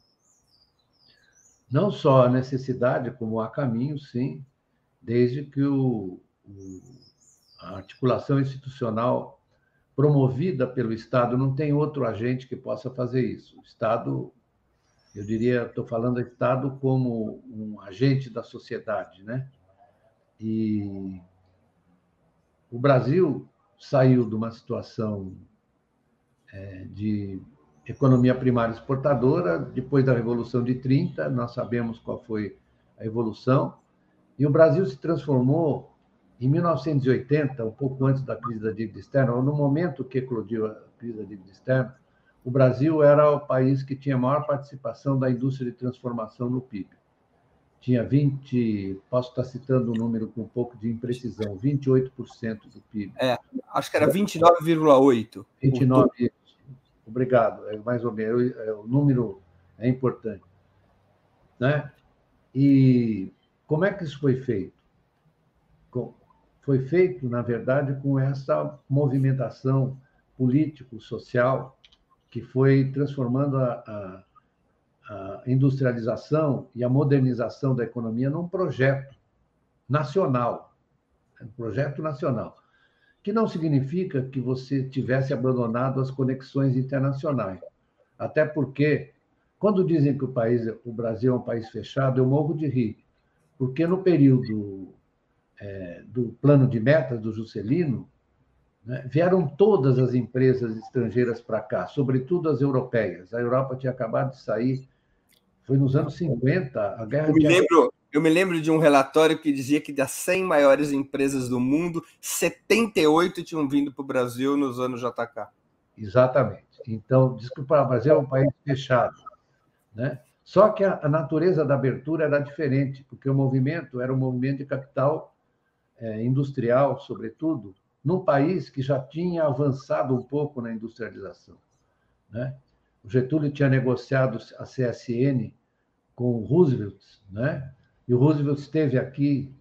Não só a necessidade, como há caminhos, sim, desde que o, o, a articulação institucional promovida pelo Estado não tem outro agente que possa fazer isso. O Estado Eu diria, estou falando do Estado como um agente da sociedade, né? E o Brasil saiu de uma situação é, de economia primária exportadora, depois da Revolução de 30, nós sabemos qual foi a evolução, e o Brasil se transformou em 1980, um pouco antes da crise da dívida externa, ou no momento que eclodiu a crise da dívida externa, o Brasil era o país que tinha maior participação da indústria de transformação no PIB. Tinha 20, posso estar citando um número com um pouco de imprecisão, 28% do PIB. É, acho que era 29,8. 29, obrigado, é mais ou menos, é, o número é importante. Né? E como é que isso foi feito? Foi feito, na verdade, com essa movimentação político-social que foi transformando a, a, a, industrialização e a modernização da economia num projeto nacional, um projeto nacional, que não significa que você tivesse abandonado as conexões internacionais, até porque quando dizem que o país, o Brasil é um país fechado, eu morro de rir, porque no período é, do plano de metas do Juscelino né? Vieram todas as empresas estrangeiras para cá, sobretudo as europeias. A Europa tinha acabado de sair, foi nos anos 50, a guerra eu me lembro Eu me lembro de um relatório que dizia que das 100 maiores empresas do mundo, 78 tinham vindo para o Brasil nos anos JK. Exatamente. Então, desculpa, o Brasil é um país fechado. Né? Só que a, a, natureza da abertura era diferente, porque o movimento era um movimento de capital é, industrial, sobretudo, num país que já tinha avançado um pouco na industrialização. Né? O Getúlio tinha negociado a CSN com o Roosevelt, né? e o Roosevelt esteve aqui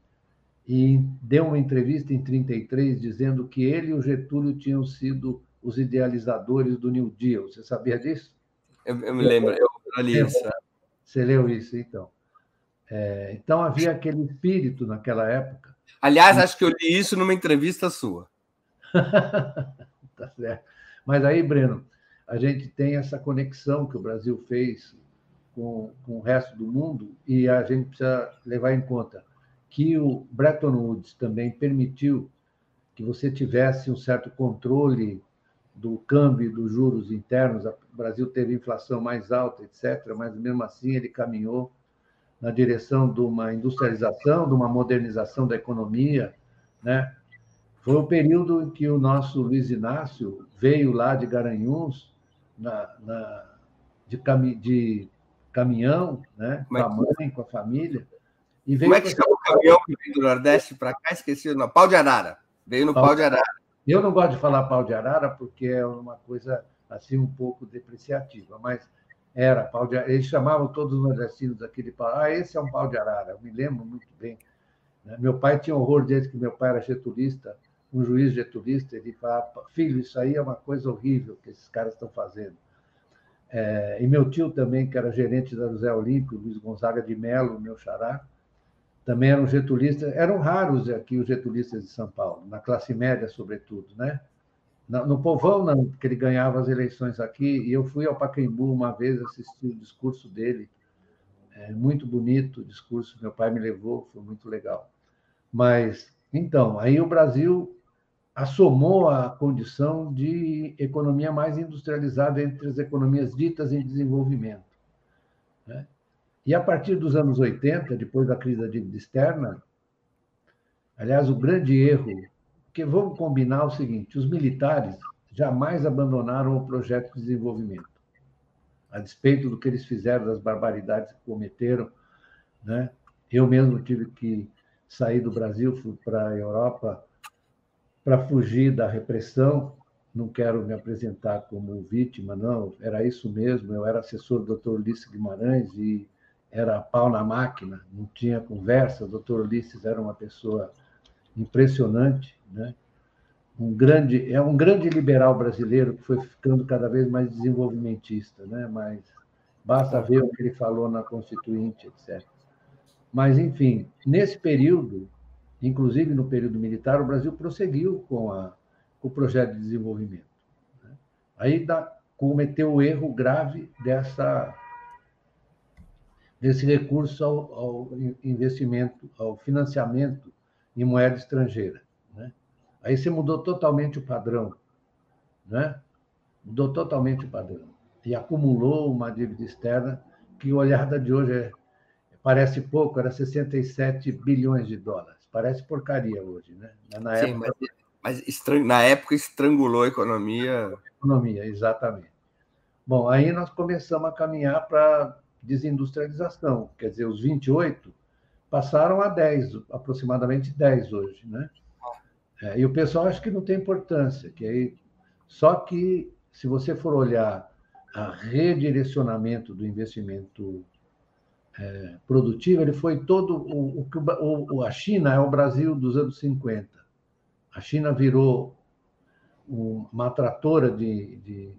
e deu uma entrevista em 33 dizendo que ele e o Getúlio tinham sido os idealizadores do New Deal. Você sabia disso? Eu, eu me lembro, eu li isso. Você leu isso, então. É, então havia aquele espírito naquela época. Aliás, acho que eu li isso numa entrevista sua. tá certo. Mas aí, Breno, a gente tem essa conexão que o Brasil fez com, com o resto do mundo e a gente precisa levar em conta que o Bretton Woods também permitiu que você tivesse um certo controle do câmbio dos juros internos. O Brasil teve inflação mais alta, etc., mas mesmo assim ele caminhou na direção de uma industrialização, de uma modernização da economia, né? Foi o período em que o nosso Luiz Inácio veio lá de Garanhuns, na, na de, cami, de, caminhão, né? com a mãe, com a família. E veio Como é que chama o caminhão que veio do Nordeste para cá? Esqueci, no pau de arara. Veio no pau, pau de arara. Eu não gosto de falar pau de arara porque é uma coisa assim um pouco depreciativa, mas era pau de arara. Eles chamavam todos os nordestinos daquele pau. Ah, esse é um pau de arara. Eu me lembro muito bem. Né? Meu pai tinha horror desde que meu pai era getulista um juiz getulista, ele fala, filho, isso aí é uma coisa horrível que esses caras estão fazendo. É, e meu tio também, que era gerente da José Olímpio, Luiz Gonzaga de Melo, meu xará, também eram getulistas, eram raros aqui os getulistas de São Paulo, na classe média, sobretudo, né? No povão, não, porque ele ganhava as eleições aqui, e eu fui ao Pacaembu uma vez assistir o discurso dele, é, muito bonito o discurso, meu pai me levou, foi muito legal. Mas, então, aí o Brasil assomou a condição de economia mais industrializada entre as economias ditas em desenvolvimento. Né? E a partir dos anos 80, depois da crise da dívida externa, aliás, o grande erro, que vamos combinar o seguinte: os militares jamais abandonaram o projeto de desenvolvimento, a despeito do que eles fizeram, das barbaridades que cometeram. Né? Eu mesmo tive que sair do Brasil, fui para a Europa para fugir da repressão. Não quero me apresentar como vítima, não, era isso mesmo. Eu era assessor do Dr. Ulisses Guimarães e era pau na máquina, não tinha conversa. O Dr. Ulisses era uma pessoa impressionante, né? Um grande, é um grande liberal brasileiro que foi ficando cada vez mais desenvolvimentista, né? Mas basta ver o que ele falou na Constituinte, etc. Mas, enfim, nesse período, inclusive no período militar, o Brasil prosseguiu com, a, com o projeto de desenvolvimento. Né? Aí cometeu o erro grave dessa desse recurso ao, ao investimento, ao financiamento em moeda estrangeira. Né? Aí você mudou totalmente o padrão, né? mudou totalmente o padrão e acumulou uma dívida externa que, olhada de hoje, é, parece pouco, era 67 bilhões de dólares. Parece porcaria hoje, né? Na Sim, época... mas, mas na época estrangulou a economia. Economia, exatamente. Bom, aí nós começamos a caminhar para desindustrialização, quer dizer, os 28 passaram a 10, aproximadamente 10 hoje, né? É, e o pessoal acha que não tem importância, que aí só que se você for olhar a redirecionamento do investimento é, produtivo, ele foi todo o, o, o, a China é o Brasil dos anos 50. A China virou uma atratora de, de,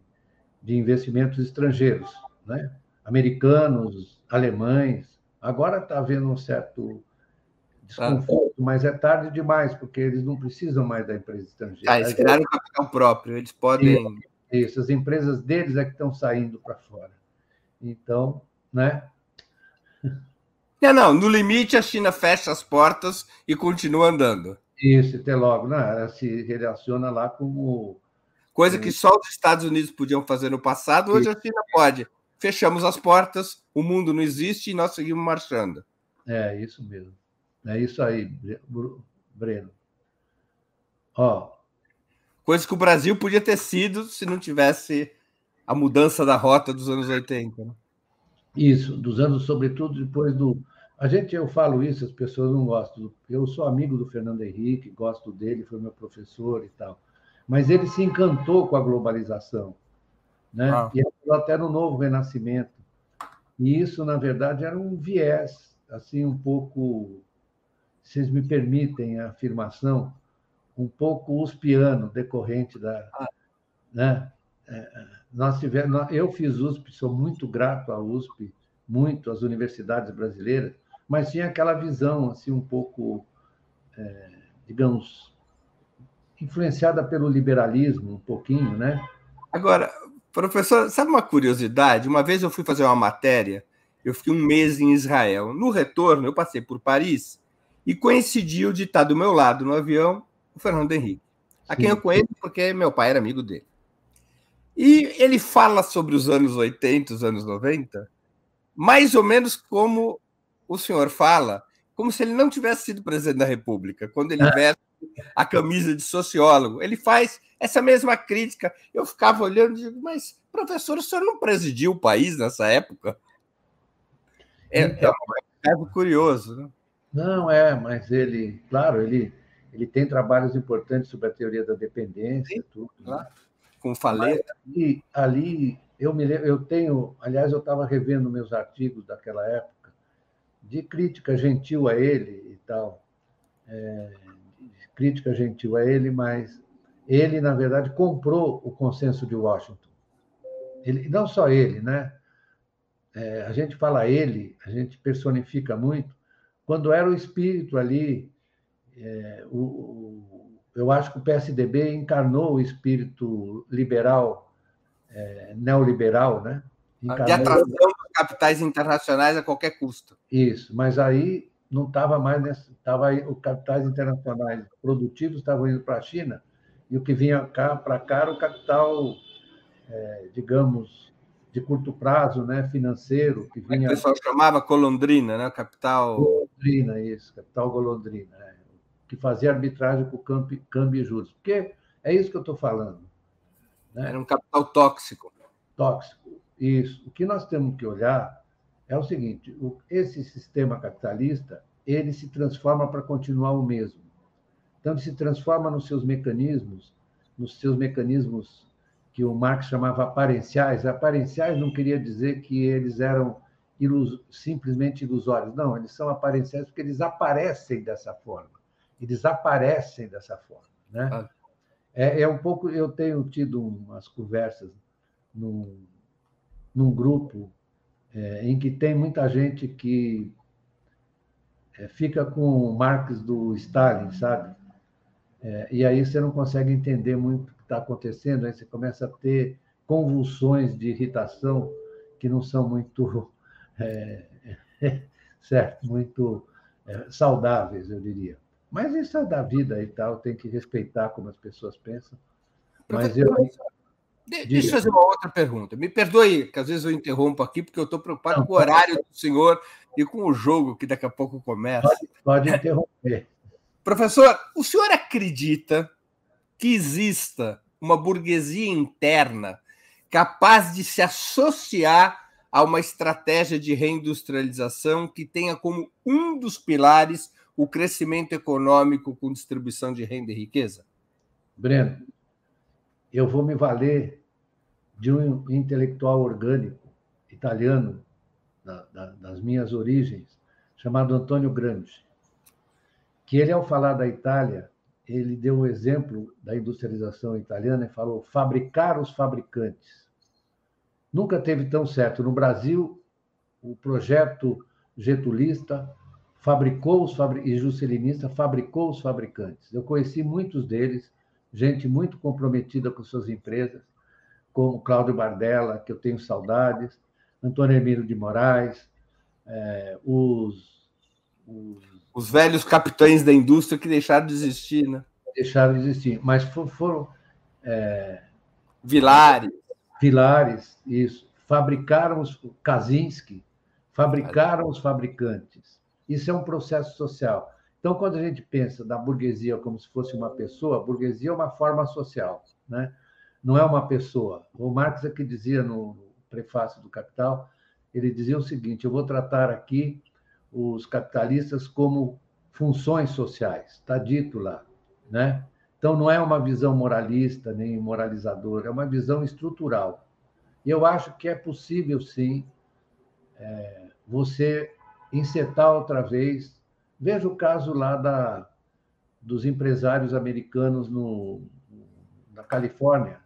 de investimentos estrangeiros, né? americanos, alemães. Agora está havendo um certo desconforto, mas é tarde demais, porque eles não precisam mais da empresa estrangeira. Ah, eles criaram capital próprio, eles podem. Isso, as empresas deles é que estão saindo para fora. Então, né? Não, não, no limite a China fecha as portas e continua andando. Isso, até logo. Não, ela se relaciona lá como. Coisa que só os Estados Unidos podiam fazer no passado, hoje a China pode fechamos as portas, o mundo não existe e nós seguimos marchando. É isso mesmo. É isso aí, Breno. Ó. Coisa que o Brasil podia ter sido se não tivesse a mudança da rota dos anos 80. Né? Isso, dos anos, sobretudo depois do. A gente, eu falo isso, as pessoas não gostam. Eu sou amigo do Fernando Henrique, gosto dele, foi meu professor e tal. Mas ele se encantou com a globalização né? Ah. E até no novo renascimento. E isso, na verdade, era um viés, assim, um pouco, se vocês me permitem a afirmação, um pouco uspiano, decorrente da. Ah. Né? É, nós tivemos, eu fiz USP, sou muito grato à USP, muito às universidades brasileiras, mas tinha aquela visão assim um pouco, é, digamos, influenciada pelo liberalismo um pouquinho, né? Agora, Professor, sabe uma curiosidade? Uma vez eu fui fazer uma matéria, eu fiquei um mês em Israel. No retorno, eu passei por Paris e coincidiu de estar do meu lado no avião o Fernando Henrique, a quem eu conheço porque meu pai era amigo dele. E ele fala sobre os anos 80, os anos 90, mais ou menos como o senhor fala, como se ele não tivesse sido presidente da República, quando ele veste a camisa de sociólogo. Ele faz essa mesma crítica. Eu ficava olhando e digo, mas, professor, o senhor não presidiu o país nessa época? É, é então, é um curioso, né? Não, é, mas ele, claro, ele, ele tem trabalhos importantes sobre a teoria da dependência, Sim, tudo. Né? Claro. Com faleta. E ali, eu me eu tenho, aliás, eu estava revendo meus artigos daquela época, de crítica gentil a ele e tal. É, crítica gentil a ele, mas ele, na verdade, comprou o consenso de Washington. Ele, não só ele, né? É, a gente fala ele, a gente personifica muito. Quando era o espírito ali, é, o, o, eu acho que o PSDB encarnou o espírito liberal, é, neoliberal, né? Encarnou... De atração dos capitais internacionais a qualquer custo. Isso, mas aí não estava mais nesse, tava os capitais internacionais produtivos estavam indo para a China e o que vinha cá para cá era o capital, é, digamos, de curto prazo, né, financeiro, que vinha. O pessoal chamava Colondrina, né, capital. Golondrina, isso, capital Golondrina, é, que fazia arbitragem com câmbio, câmbio e juros, porque é isso que eu estou falando. Né? Era um capital tóxico. Tóxico, isso. O que nós temos que olhar é o seguinte: esse sistema capitalista ele se transforma para continuar o mesmo. Então, ele se transforma nos seus mecanismos, nos seus mecanismos que o Marx chamava aparenciais. Aparenciais não queria dizer que eles eram ilus simplesmente ilusórios. Não, eles são aparenciais porque eles aparecem dessa forma. Eles aparecem dessa forma. Né? Ah. É, é um pouco. Eu tenho tido umas conversas num, num grupo é, em que tem muita gente que é, fica com Marx do Stalin, sabe? É, e aí você não consegue entender muito o que está acontecendo, aí você começa a ter convulsões de irritação que não são muito é, certo, muito é, saudáveis, eu diria. Mas isso é da vida e tal, tem que respeitar como as pessoas pensam. Mas eu. Deixa eu fazer uma outra pergunta. Me perdoe que às vezes eu interrompo aqui, porque eu estou preocupado Não, com o horário do senhor e com o jogo que daqui a pouco começa. Pode, pode interromper. Professor, o senhor acredita que exista uma burguesia interna capaz de se associar a uma estratégia de reindustrialização que tenha como um dos pilares o crescimento econômico com distribuição de renda e riqueza? Breno, eu vou me valer de um intelectual orgânico italiano, da, da, das minhas origens, chamado Antônio Gramsci, que ele, ao falar da Itália, ele deu um exemplo da industrialização italiana e falou fabricar os fabricantes. Nunca teve tão certo. No Brasil, o projeto getulista fabricou os fabri... e juscelinista fabricou os fabricantes. Eu conheci muitos deles, gente muito comprometida com suas empresas, como Cláudio Bardella, que eu tenho saudades, Antônio Emílio de Moraes, é, os, os, os... velhos capitães da indústria que deixaram de existir, né? Deixaram de existir, mas foram... foram é... Vilares. Vilares, isso. Fabricaram os... Kaczynski, fabricaram os fabricantes. Isso é um processo social. Então, quando a gente pensa da burguesia como se fosse uma pessoa, a burguesia é uma forma social, né? não é uma pessoa. O Marx é que dizia no prefácio do Capital, ele dizia o seguinte: eu vou tratar aqui os capitalistas como funções sociais, está dito lá, né? Então não é uma visão moralista nem moralizadora, é uma visão estrutural. E eu acho que é possível sim é, você insetar outra vez Veja o caso lá da, dos empresários americanos no, na Califórnia.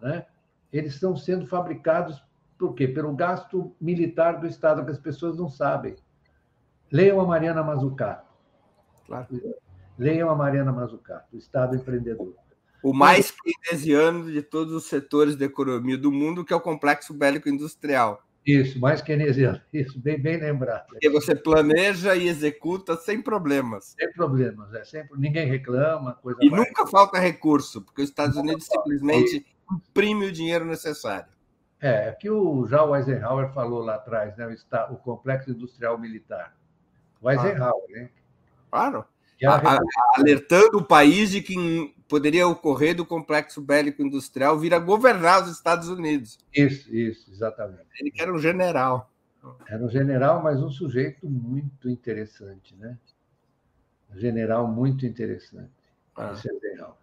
Né? Eles estão sendo fabricados por quê? Pelo gasto militar do Estado, que as pessoas não sabem. Leiam a Mariana Mazzucato. Claro. Leiam a Mariana Mazzucato, o Estado empreendedor. O mais keynesiano de todos os setores da economia do mundo, que é o complexo bélico industrial. Isso, mais keynesiano. Isso, bem, bem lembrado. Porque você planeja e executa sem problemas. Sem problemas, é sempre ninguém reclama, coisa E nunca falta recurso, porque os Estados Unidos simplesmente imprime o dinheiro necessário. É, é que o, já o Eisenhower falou lá atrás, né, o, o complexo industrial militar. O Eisenhower, ah. né? Claro. A, a, alertando o país de que poderia ocorrer do complexo bélico industrial vir a governar os Estados Unidos. Isso, isso, exatamente. Ele que era um general. Era um general, mas um sujeito muito interessante, né? Um general muito interessante. Ah. É general.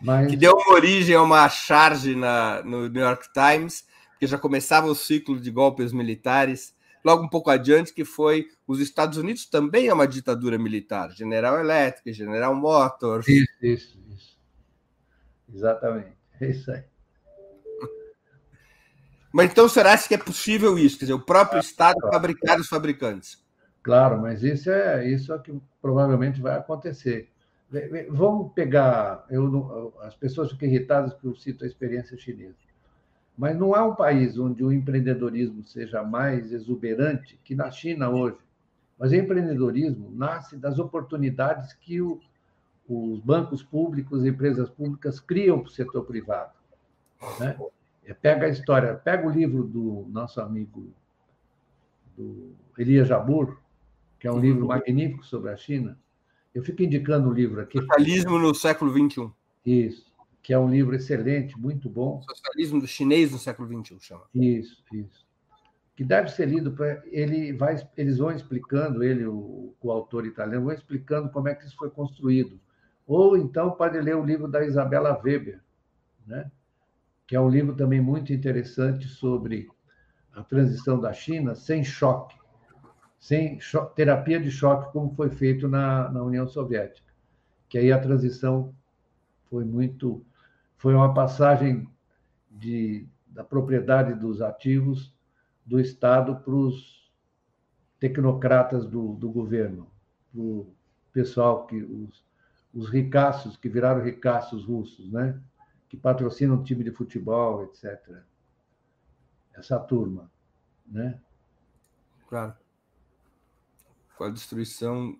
Mas... Que deu origem a uma charge na, no New York Times, que já começava o ciclo de golpes militares logo um pouco adiante, que foi os Estados Unidos também é uma ditadura militar, General Electric, General Motors. Isso, isso, isso. Exatamente, é isso aí. Mas então será que é possível isso? Quer dizer, o próprio Estado fabricar os fabricantes? Claro, mas isso é isso é que provavelmente vai acontecer. Vamos pegar. Eu, as pessoas ficam irritadas porque eu cito a experiência chinesa. Mas não há um país onde o empreendedorismo seja mais exuberante que na China hoje. Mas o empreendedorismo nasce das oportunidades que o, os bancos públicos, empresas públicas criam para o setor privado. Né? É, pega a história, pega o livro do nosso amigo do Elias Jabur, que é um livro magnífico sobre a China. Eu fico indicando o livro aqui. Socialismo no século XXI. Isso que é um livro excelente, muito bom. Socialismo do chinês no século XXI, chama. Isso, isso. Que deve ser lido para ele vai, eles vão explicando ele, o, o autor italiano, vão explicando como é que isso foi construído. Ou então pode ler o livro da Isabela Weber, né? Que é um livro também muito interessante sobre a transição da China sem choque, sem cho terapia de choque como foi feito na, na União Soviética. Que aí a transição foi muito foi uma passagem de, da propriedade dos ativos do Estado para os tecnocratas do, do governo, para o pessoal que os, os ricaços que viraram ricaços russos, né? Que patrocinam time de futebol, etc. Essa turma, né? Claro. com a destruição,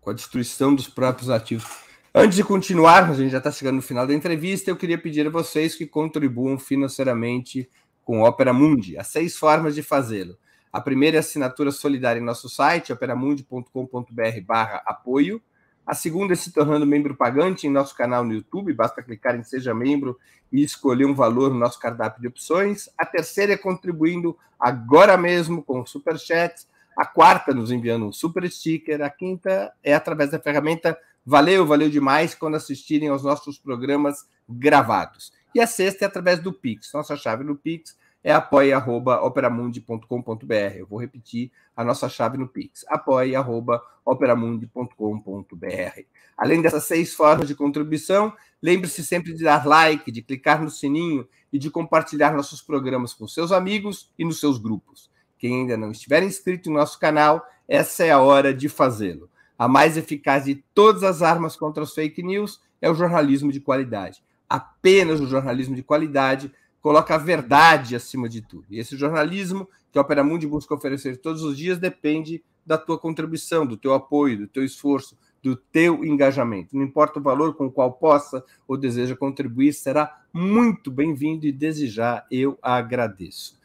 com a destruição dos próprios ativos. Antes de continuar, a gente já está chegando no final da entrevista, eu queria pedir a vocês que contribuam financeiramente com Opera Mundi. Há seis formas de fazê-lo. A primeira é a assinatura solidária em nosso site, operamundi.com.br barra apoio. A segunda é se tornando membro pagante em nosso canal no YouTube, basta clicar em Seja Membro e escolher um valor no nosso cardápio de opções. A terceira é contribuindo agora mesmo com o Superchat. A quarta, nos enviando um super sticker. A quinta é através da ferramenta Valeu, valeu demais quando assistirem aos nossos programas gravados. E a sexta é através do Pix. Nossa chave no Pix é apoia.operamundi.com.br. Eu vou repetir a nossa chave no Pix, apoia.operamundi.com.br. Além dessas seis formas de contribuição, lembre-se sempre de dar like, de clicar no sininho e de compartilhar nossos programas com seus amigos e nos seus grupos. Quem ainda não estiver inscrito em nosso canal, essa é a hora de fazê-lo. A mais eficaz de todas as armas contra as fake news é o jornalismo de qualidade. Apenas o jornalismo de qualidade coloca a verdade acima de tudo. E esse jornalismo que a Opera Mundi busca oferecer todos os dias depende da tua contribuição, do teu apoio, do teu esforço, do teu engajamento. Não importa o valor com o qual possa ou deseja contribuir, será muito bem-vindo e desejar eu agradeço.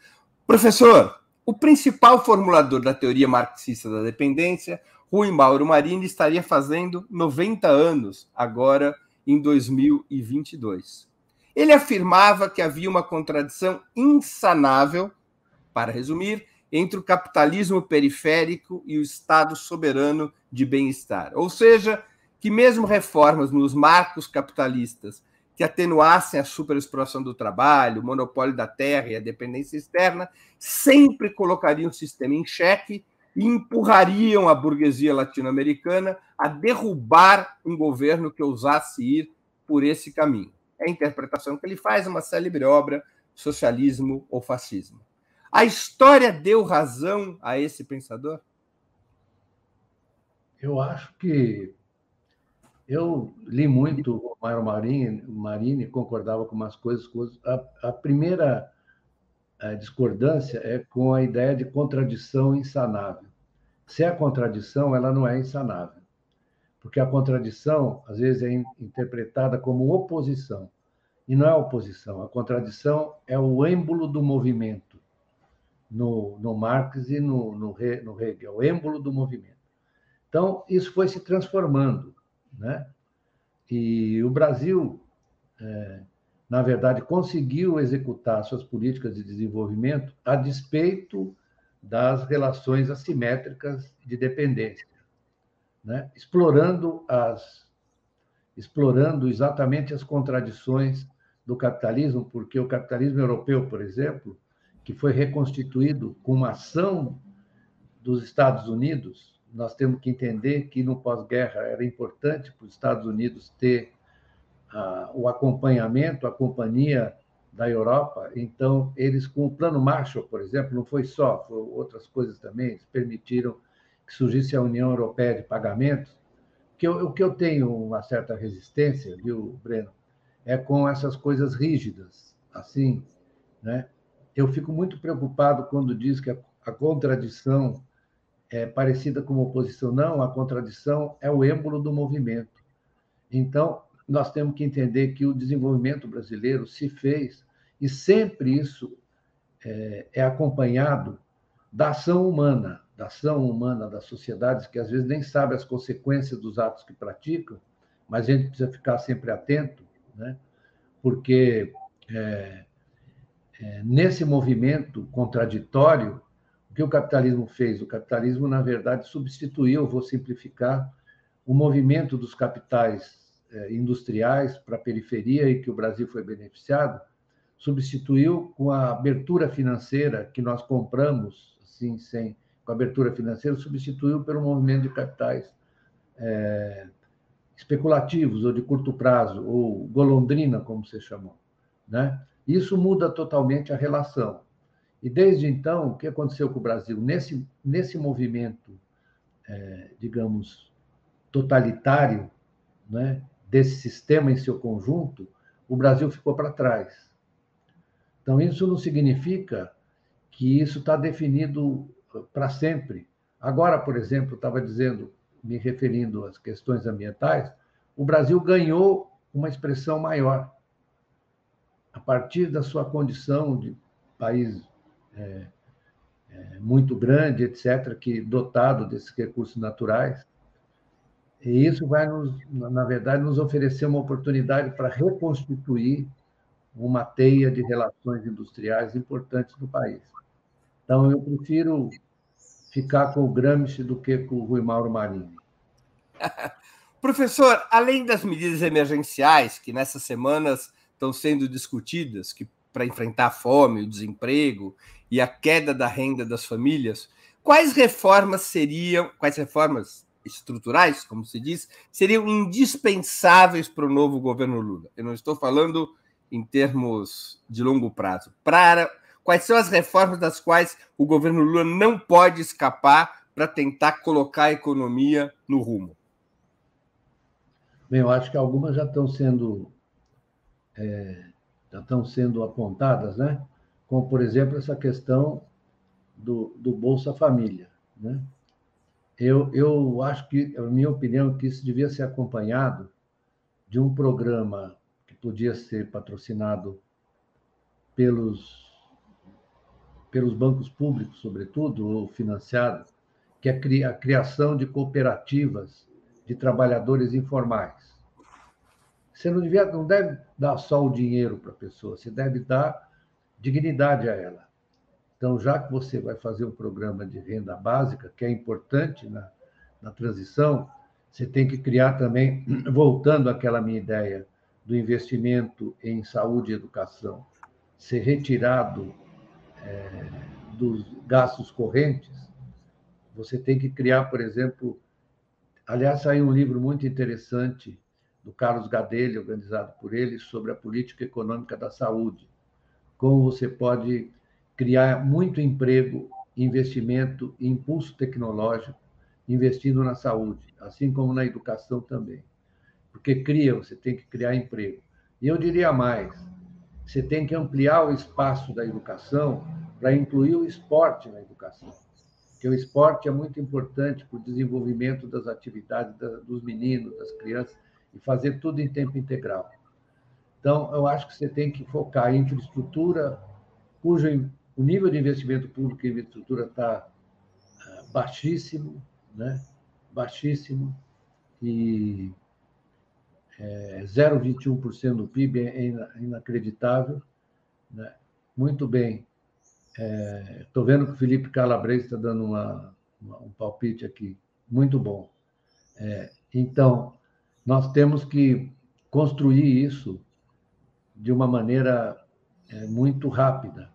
Professor, o principal formulador da teoria marxista da dependência Rui Mauro Marini estaria fazendo 90 anos agora em 2022. Ele afirmava que havia uma contradição insanável, para resumir, entre o capitalismo periférico e o Estado soberano de bem-estar. Ou seja, que mesmo reformas nos marcos capitalistas que atenuassem a superexploração do trabalho, o monopólio da terra e a dependência externa, sempre colocariam o sistema em xeque e empurrariam a burguesia latino-americana a derrubar um governo que ousasse ir por esse caminho. É a interpretação que ele faz, uma célebre obra, Socialismo ou Fascismo. A história deu razão a esse pensador? Eu acho que eu li muito Mário Marini, Marini, concordava com umas coisas. A, a primeira a discordância é com a ideia de contradição insanável. Se é contradição, ela não é insanável. Porque a contradição, às vezes, é interpretada como oposição. E não é oposição. A contradição é o êmbolo do movimento. No, no Marx e no, no, no Hegel, o êmbolo do movimento. Então, isso foi se transformando. Né? E o Brasil, é, na verdade, conseguiu executar suas políticas de desenvolvimento a despeito das relações assimétricas de dependência, né? explorando as explorando exatamente as contradições do capitalismo, porque o capitalismo europeu, por exemplo, que foi reconstituído com uma ação dos Estados Unidos, nós temos que entender que no pós-guerra era importante para os Estados Unidos ter ah, o acompanhamento, a companhia da Europa. Então, eles, com o Plano Marshall, por exemplo, não foi só, foram outras coisas também, eles permitiram que surgisse a União Europeia de Pagamentos. Que eu, o que eu tenho uma certa resistência, viu, Breno, é com essas coisas rígidas, assim, né? Eu fico muito preocupado quando diz que a, a contradição é parecida com oposição. Não, a contradição é o êmbolo do movimento. Então, nós temos que entender que o desenvolvimento brasileiro se fez, e sempre isso é, é acompanhado da ação humana, da ação humana das sociedades, que às vezes nem sabe as consequências dos atos que praticam, mas a gente precisa ficar sempre atento, né? porque é, é, nesse movimento contraditório, o que o capitalismo fez? O capitalismo, na verdade, substituiu, vou simplificar, o movimento dos capitais industriais para a periferia e que o Brasil foi beneficiado, substituiu com a abertura financeira que nós compramos, assim, sem com a abertura financeira, substituiu pelo movimento de capitais é, especulativos ou de curto prazo, ou golondrina, como você chamou. Né? Isso muda totalmente a relação. E desde então, o que aconteceu com o Brasil? Nesse, nesse movimento, é, digamos, totalitário, né? Desse sistema em seu conjunto, o Brasil ficou para trás. Então, isso não significa que isso está definido para sempre. Agora, por exemplo, estava dizendo, me referindo às questões ambientais, o Brasil ganhou uma expressão maior. A partir da sua condição de país é, é, muito grande, etc., que dotado desses recursos naturais, e isso vai, nos, na verdade, nos oferecer uma oportunidade para reconstituir uma teia de relações industriais importantes do país. Então, eu prefiro ficar com o Gramsci do que com o Rui Mauro Marinho. Professor, além das medidas emergenciais que nessas semanas estão sendo discutidas, que para enfrentar a fome, o desemprego e a queda da renda das famílias, quais reformas seriam, quais reformas estruturais, como se diz, seriam indispensáveis para o novo governo Lula? Eu não estou falando em termos de longo prazo. Para quais são as reformas das quais o governo Lula não pode escapar para tentar colocar a economia no rumo? Bem, eu acho que algumas já estão sendo é, já estão sendo apontadas, né? Como por exemplo essa questão do, do Bolsa Família, né? Eu, eu acho que, a minha opinião, é que isso devia ser acompanhado de um programa que podia ser patrocinado pelos, pelos bancos públicos, sobretudo, ou financiado, que é a criação de cooperativas de trabalhadores informais. Você não, devia, não deve dar só o dinheiro para a pessoa, você deve dar dignidade a ela. Então, já que você vai fazer um programa de renda básica, que é importante na, na transição, você tem que criar também, voltando àquela minha ideia do investimento em saúde e educação, ser retirado é, dos gastos correntes, você tem que criar, por exemplo, aliás, saiu um livro muito interessante do Carlos Gadelha, organizado por ele, sobre a política econômica da saúde. Como você pode criar muito emprego, investimento impulso tecnológico investindo na saúde, assim como na educação também. Porque cria, você tem que criar emprego. E eu diria mais, você tem que ampliar o espaço da educação para incluir o esporte na educação. Porque o esporte é muito importante para o desenvolvimento das atividades dos meninos, das crianças, e fazer tudo em tempo integral. Então, eu acho que você tem que focar em infraestrutura, cujo o nível de investimento público em infraestrutura está ah, baixíssimo, né? baixíssimo, e é, 0,21% do PIB é inacreditável. Né? Muito bem. Estou é, vendo que o Felipe Calabres está dando uma, uma, um palpite aqui. Muito bom. É, então, nós temos que construir isso de uma maneira é, muito rápida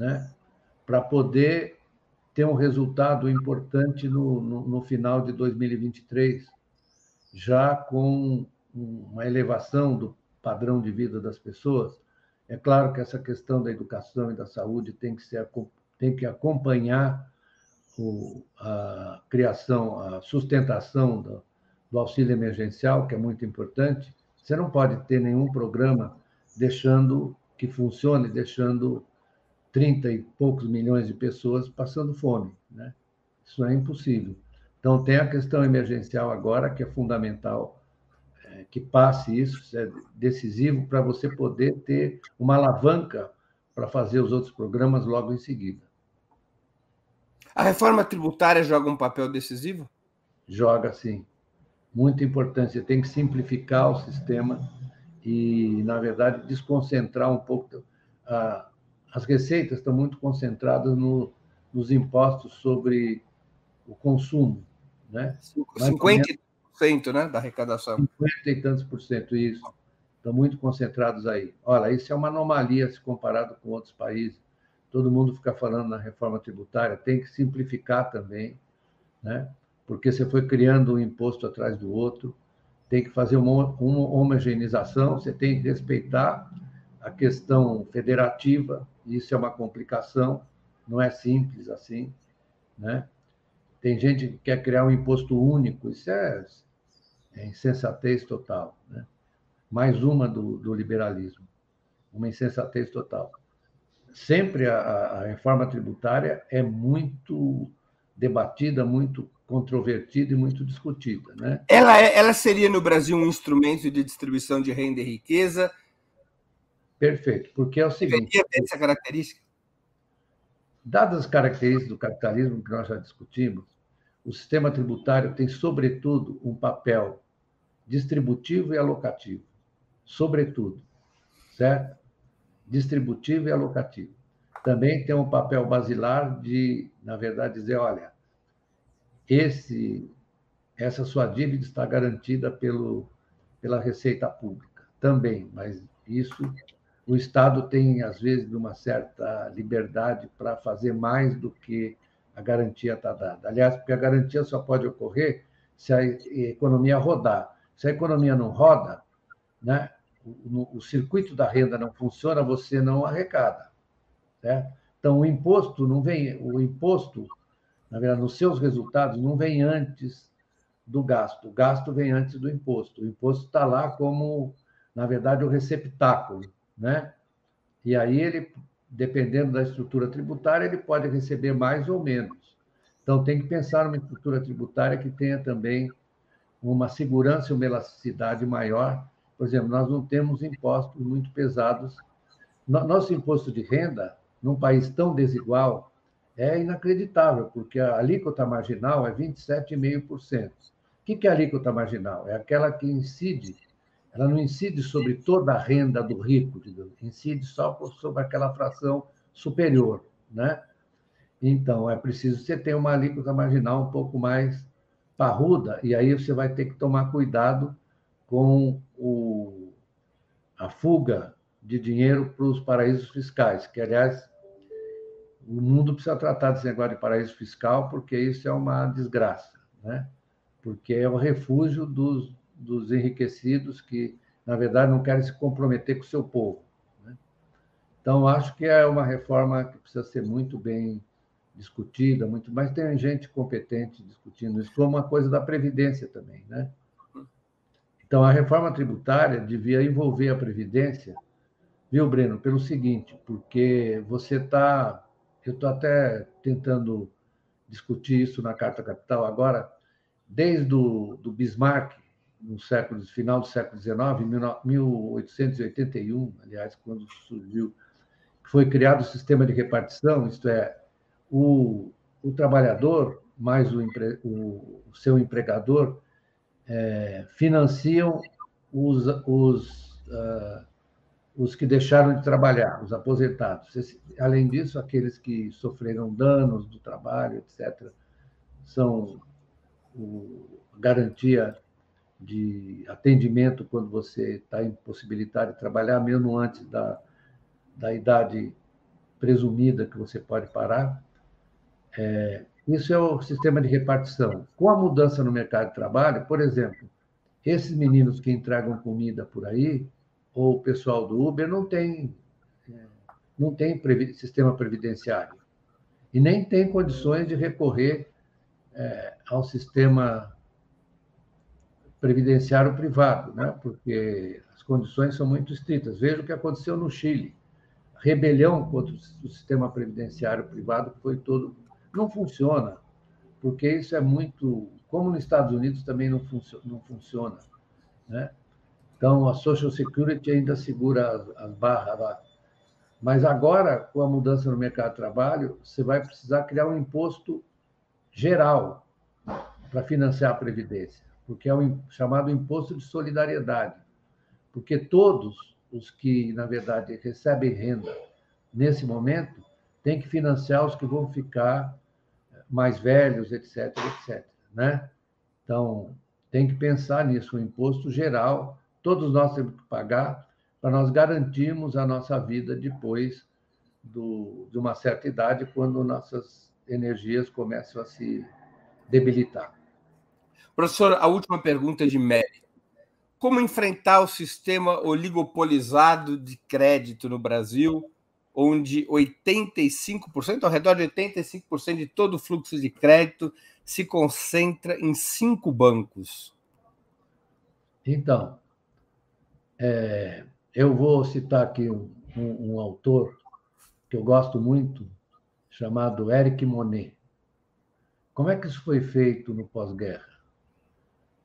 né? para poder ter um resultado importante no, no, no, final de 2023, já com uma elevação do padrão de vida das pessoas. É claro que essa questão da educação e da saúde tem que, ser, tem que acompanhar o, a criação, a sustentação do, do auxílio emergencial, que é muito importante. Você não pode ter nenhum programa deixando que funcione, deixando 30 e poucos milhões de pessoas passando fome. Né? Isso é impossível. Então, tem a questão emergencial agora, que é fundamental é, que passe isso, isso é decisivo para você poder ter uma alavanca para fazer os outros programas logo em seguida. A reforma tributária joga um papel decisivo? Joga, sim. Muito importante. Você tem que simplificar o sistema e, na verdade, desconcentrar um pouco a, as receitas estão muito concentradas no, nos impostos sobre o consumo. Né? 50% né, da arrecadação. 50 e tantos por cento, isso. Estão muito concentrados aí. Olha, isso é uma anomalia se comparado com outros países. Todo mundo fica falando na reforma tributária, tem que simplificar também, né? porque você foi criando um imposto atrás do outro, tem que fazer uma, uma homogeneização, você tem que respeitar a questão federativa, isso é uma complicação, não é simples assim, né? Tem gente que quer criar um imposto único, isso é, é insensatez total, né? Mais uma do, do liberalismo, uma insensatez total. Sempre a, a reforma tributária é muito debatida, muito controvertida e muito discutida. Né? Ela, é, ela seria, no Brasil, um instrumento de distribuição de renda e riqueza? Perfeito, porque é o seguinte... Essa característica? Dadas as características do capitalismo que nós já discutimos, o sistema tributário tem, sobretudo, um papel distributivo e alocativo. Sobretudo, certo? Distributivo e alocativo. Também tem um papel basilar de, na verdade, dizer: olha, esse, essa sua dívida está garantida pelo, pela Receita Pública. Também, mas isso o Estado tem, às vezes, uma certa liberdade para fazer mais do que a garantia está dada. Aliás, porque a garantia só pode ocorrer se a economia rodar. Se a economia não roda, né, o, o circuito da renda não funciona, você não arrecada. Então, o imposto não vem, o imposto, na verdade, nos seus resultados, não vem antes do gasto. O gasto vem antes do imposto. O imposto está lá como, na verdade, o receptáculo, né? E aí ele dependendo da estrutura tributária, ele pode receber mais ou menos. Então, tem que pensar numa estrutura tributária que tenha também uma segurança e uma elasticidade maior. Por exemplo, nós não temos impostos muito pesados. Nosso imposto de renda, num país tão desigual, é inacreditável, porque a alíquota marginal é 27,5%. O que é a alíquota marginal? É aquela que incide ela não incide sobre toda a renda do rico, digamos, incide só sobre aquela fração superior, né? Então, é preciso você ter uma alíquota marginal um pouco mais parruda, e aí você vai ter que tomar cuidado com o, a fuga de dinheiro para os paraísos fiscais, que, aliás, o mundo precisa tratar desse negócio de paraíso fiscal, porque isso é uma desgraça, né? porque é o refúgio dos, dos enriquecidos que, na verdade, não querem se comprometer com o seu povo. Né? Então, acho que é uma reforma que precisa ser muito bem discutida, muito, mas tem gente competente discutindo isso, como uma coisa da Previdência também. Né? Então, a reforma tributária devia envolver a Previdência, viu, Breno, pelo seguinte, porque você está. Eu estou até tentando discutir isso na Carta Capital agora, desde o do Bismarck, no século final do século XIX, 1881, aliás, quando surgiu, foi criado o sistema de repartição, isto é, o, o trabalhador mais o, empre, o, o seu empregador é, financiam os, os, uh, os que deixaram de trabalhar, os aposentados. Além disso, aqueles que sofreram danos do trabalho, etc., são o, garantia de atendimento quando você está impossibilitado de trabalhar, mesmo antes da, da idade presumida que você pode parar. É, isso é o sistema de repartição. Com a mudança no mercado de trabalho, por exemplo, esses meninos que entregam comida por aí, ou o pessoal do Uber, não tem, é, não tem sistema previdenciário. E nem tem condições de recorrer é, ao sistema previdenciário privado, né? porque as condições são muito estritas. Veja o que aconteceu no Chile. Rebelião contra o sistema previdenciário privado foi todo. Não funciona, porque isso é muito. Como nos Estados Unidos também não, funcio... não funciona. Né? Então, a Social Security ainda segura as, as barras lá. Mas agora, com a mudança no mercado de trabalho, você vai precisar criar um imposto geral para financiar a Previdência porque é o chamado imposto de solidariedade, porque todos os que, na verdade, recebem renda nesse momento têm que financiar os que vão ficar mais velhos, etc, etc, né? Então, tem que pensar nisso, o imposto geral, todos nós temos que pagar para nós garantirmos a nossa vida depois do, de uma certa idade, quando nossas energias começam a se debilitar. Professor, a última pergunta de Mary. Como enfrentar o sistema oligopolizado de crédito no Brasil, onde 85%, ao redor de 85% de todo o fluxo de crédito se concentra em cinco bancos? Então, é, eu vou citar aqui um, um, um autor que eu gosto muito, chamado Eric Monet. Como é que isso foi feito no pós-guerra?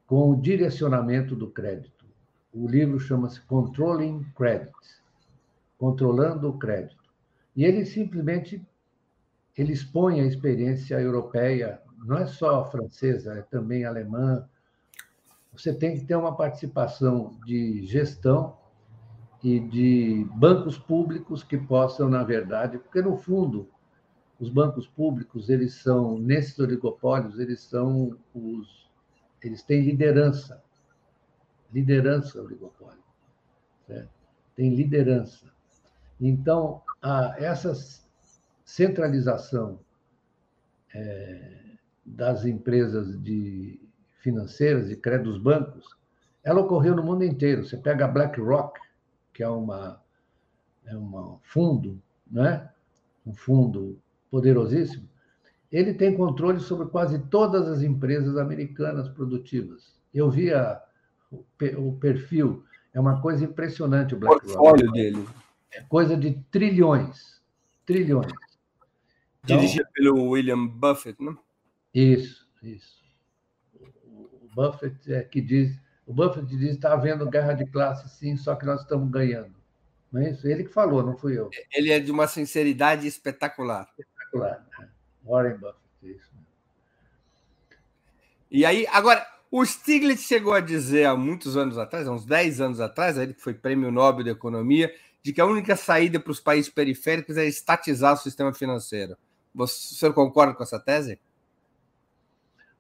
Com o direcionamento do crédito. O livro chama-se Controlling Credit, controlando o crédito. E ele simplesmente ele expõe a experiência europeia, não é só francesa, é também alemã. Você tem que ter uma participação de gestão e de bancos públicos que possam, na verdade, porque no fundo os bancos públicos eles são nesses oligopólios eles são os eles têm liderança. Liderança oligopólio certo? tem liderança. Então a, essa centralização é, das empresas de financeiras e crédito bancos ela ocorreu no mundo inteiro. Você pega a BlackRock que é uma é fundo né? Um fundo poderosíssimo, ele tem controle sobre quase todas as empresas americanas produtivas. Eu vi a, o perfil, é uma coisa impressionante o BlackRock. O portfólio dele. É coisa de trilhões, trilhões. Então, Dirigido pelo William Buffett, não? Isso, isso. O Buffett é que diz, o Buffett diz que está havendo guerra de classe, sim, só que nós estamos ganhando. Não é isso? Ele que falou, não fui eu. Ele é de uma sinceridade espetacular claro. Warren Buffett, isso. E aí, agora, o Stiglitz chegou a dizer há muitos anos atrás, há uns 10 anos atrás, ele que foi prêmio Nobel de Economia, de que a única saída para os países periféricos é estatizar o sistema financeiro. Você, o senhor concorda com essa tese?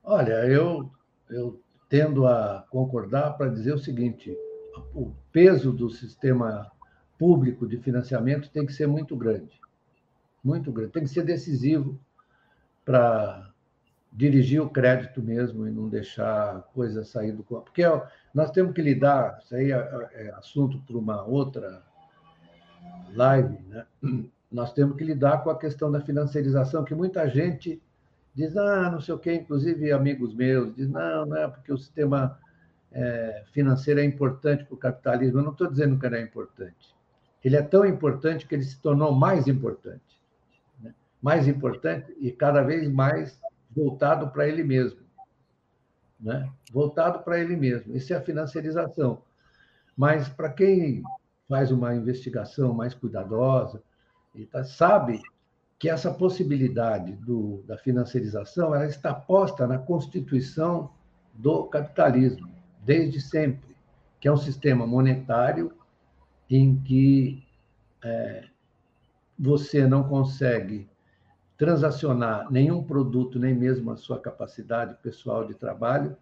Olha, eu, eu tendo a concordar para dizer o seguinte: o peso do sistema público de financiamento tem que ser muito grande muito grande. Tem que ser decisivo para dirigir o crédito mesmo e não deixar a coisa sair do corpo. Porque nós temos que lidar, isso aí é, é assunto para uma outra live, né? Nós temos que lidar com a questão da financiarização, que muita gente diz, ah, não sei o quê, inclusive amigos meus, diz, não, não é porque o sistema é, financeiro é importante para o capitalismo. Eu não estou dizendo que ele é importante. Ele é tão importante que ele se tornou mais importante mais importante e cada vez mais voltado para ele mesmo. Né? Voltado para ele mesmo. Isso é a financiarização. Mas para quem faz uma investigação mais cuidadosa, tá, sabe que essa possibilidade do, da financiarização ela está posta na constituição do capitalismo, desde sempre, que é um sistema monetário em que é, você não consegue transacionar nenhum produto, nem mesmo a sua capacidade pessoal de trabalho,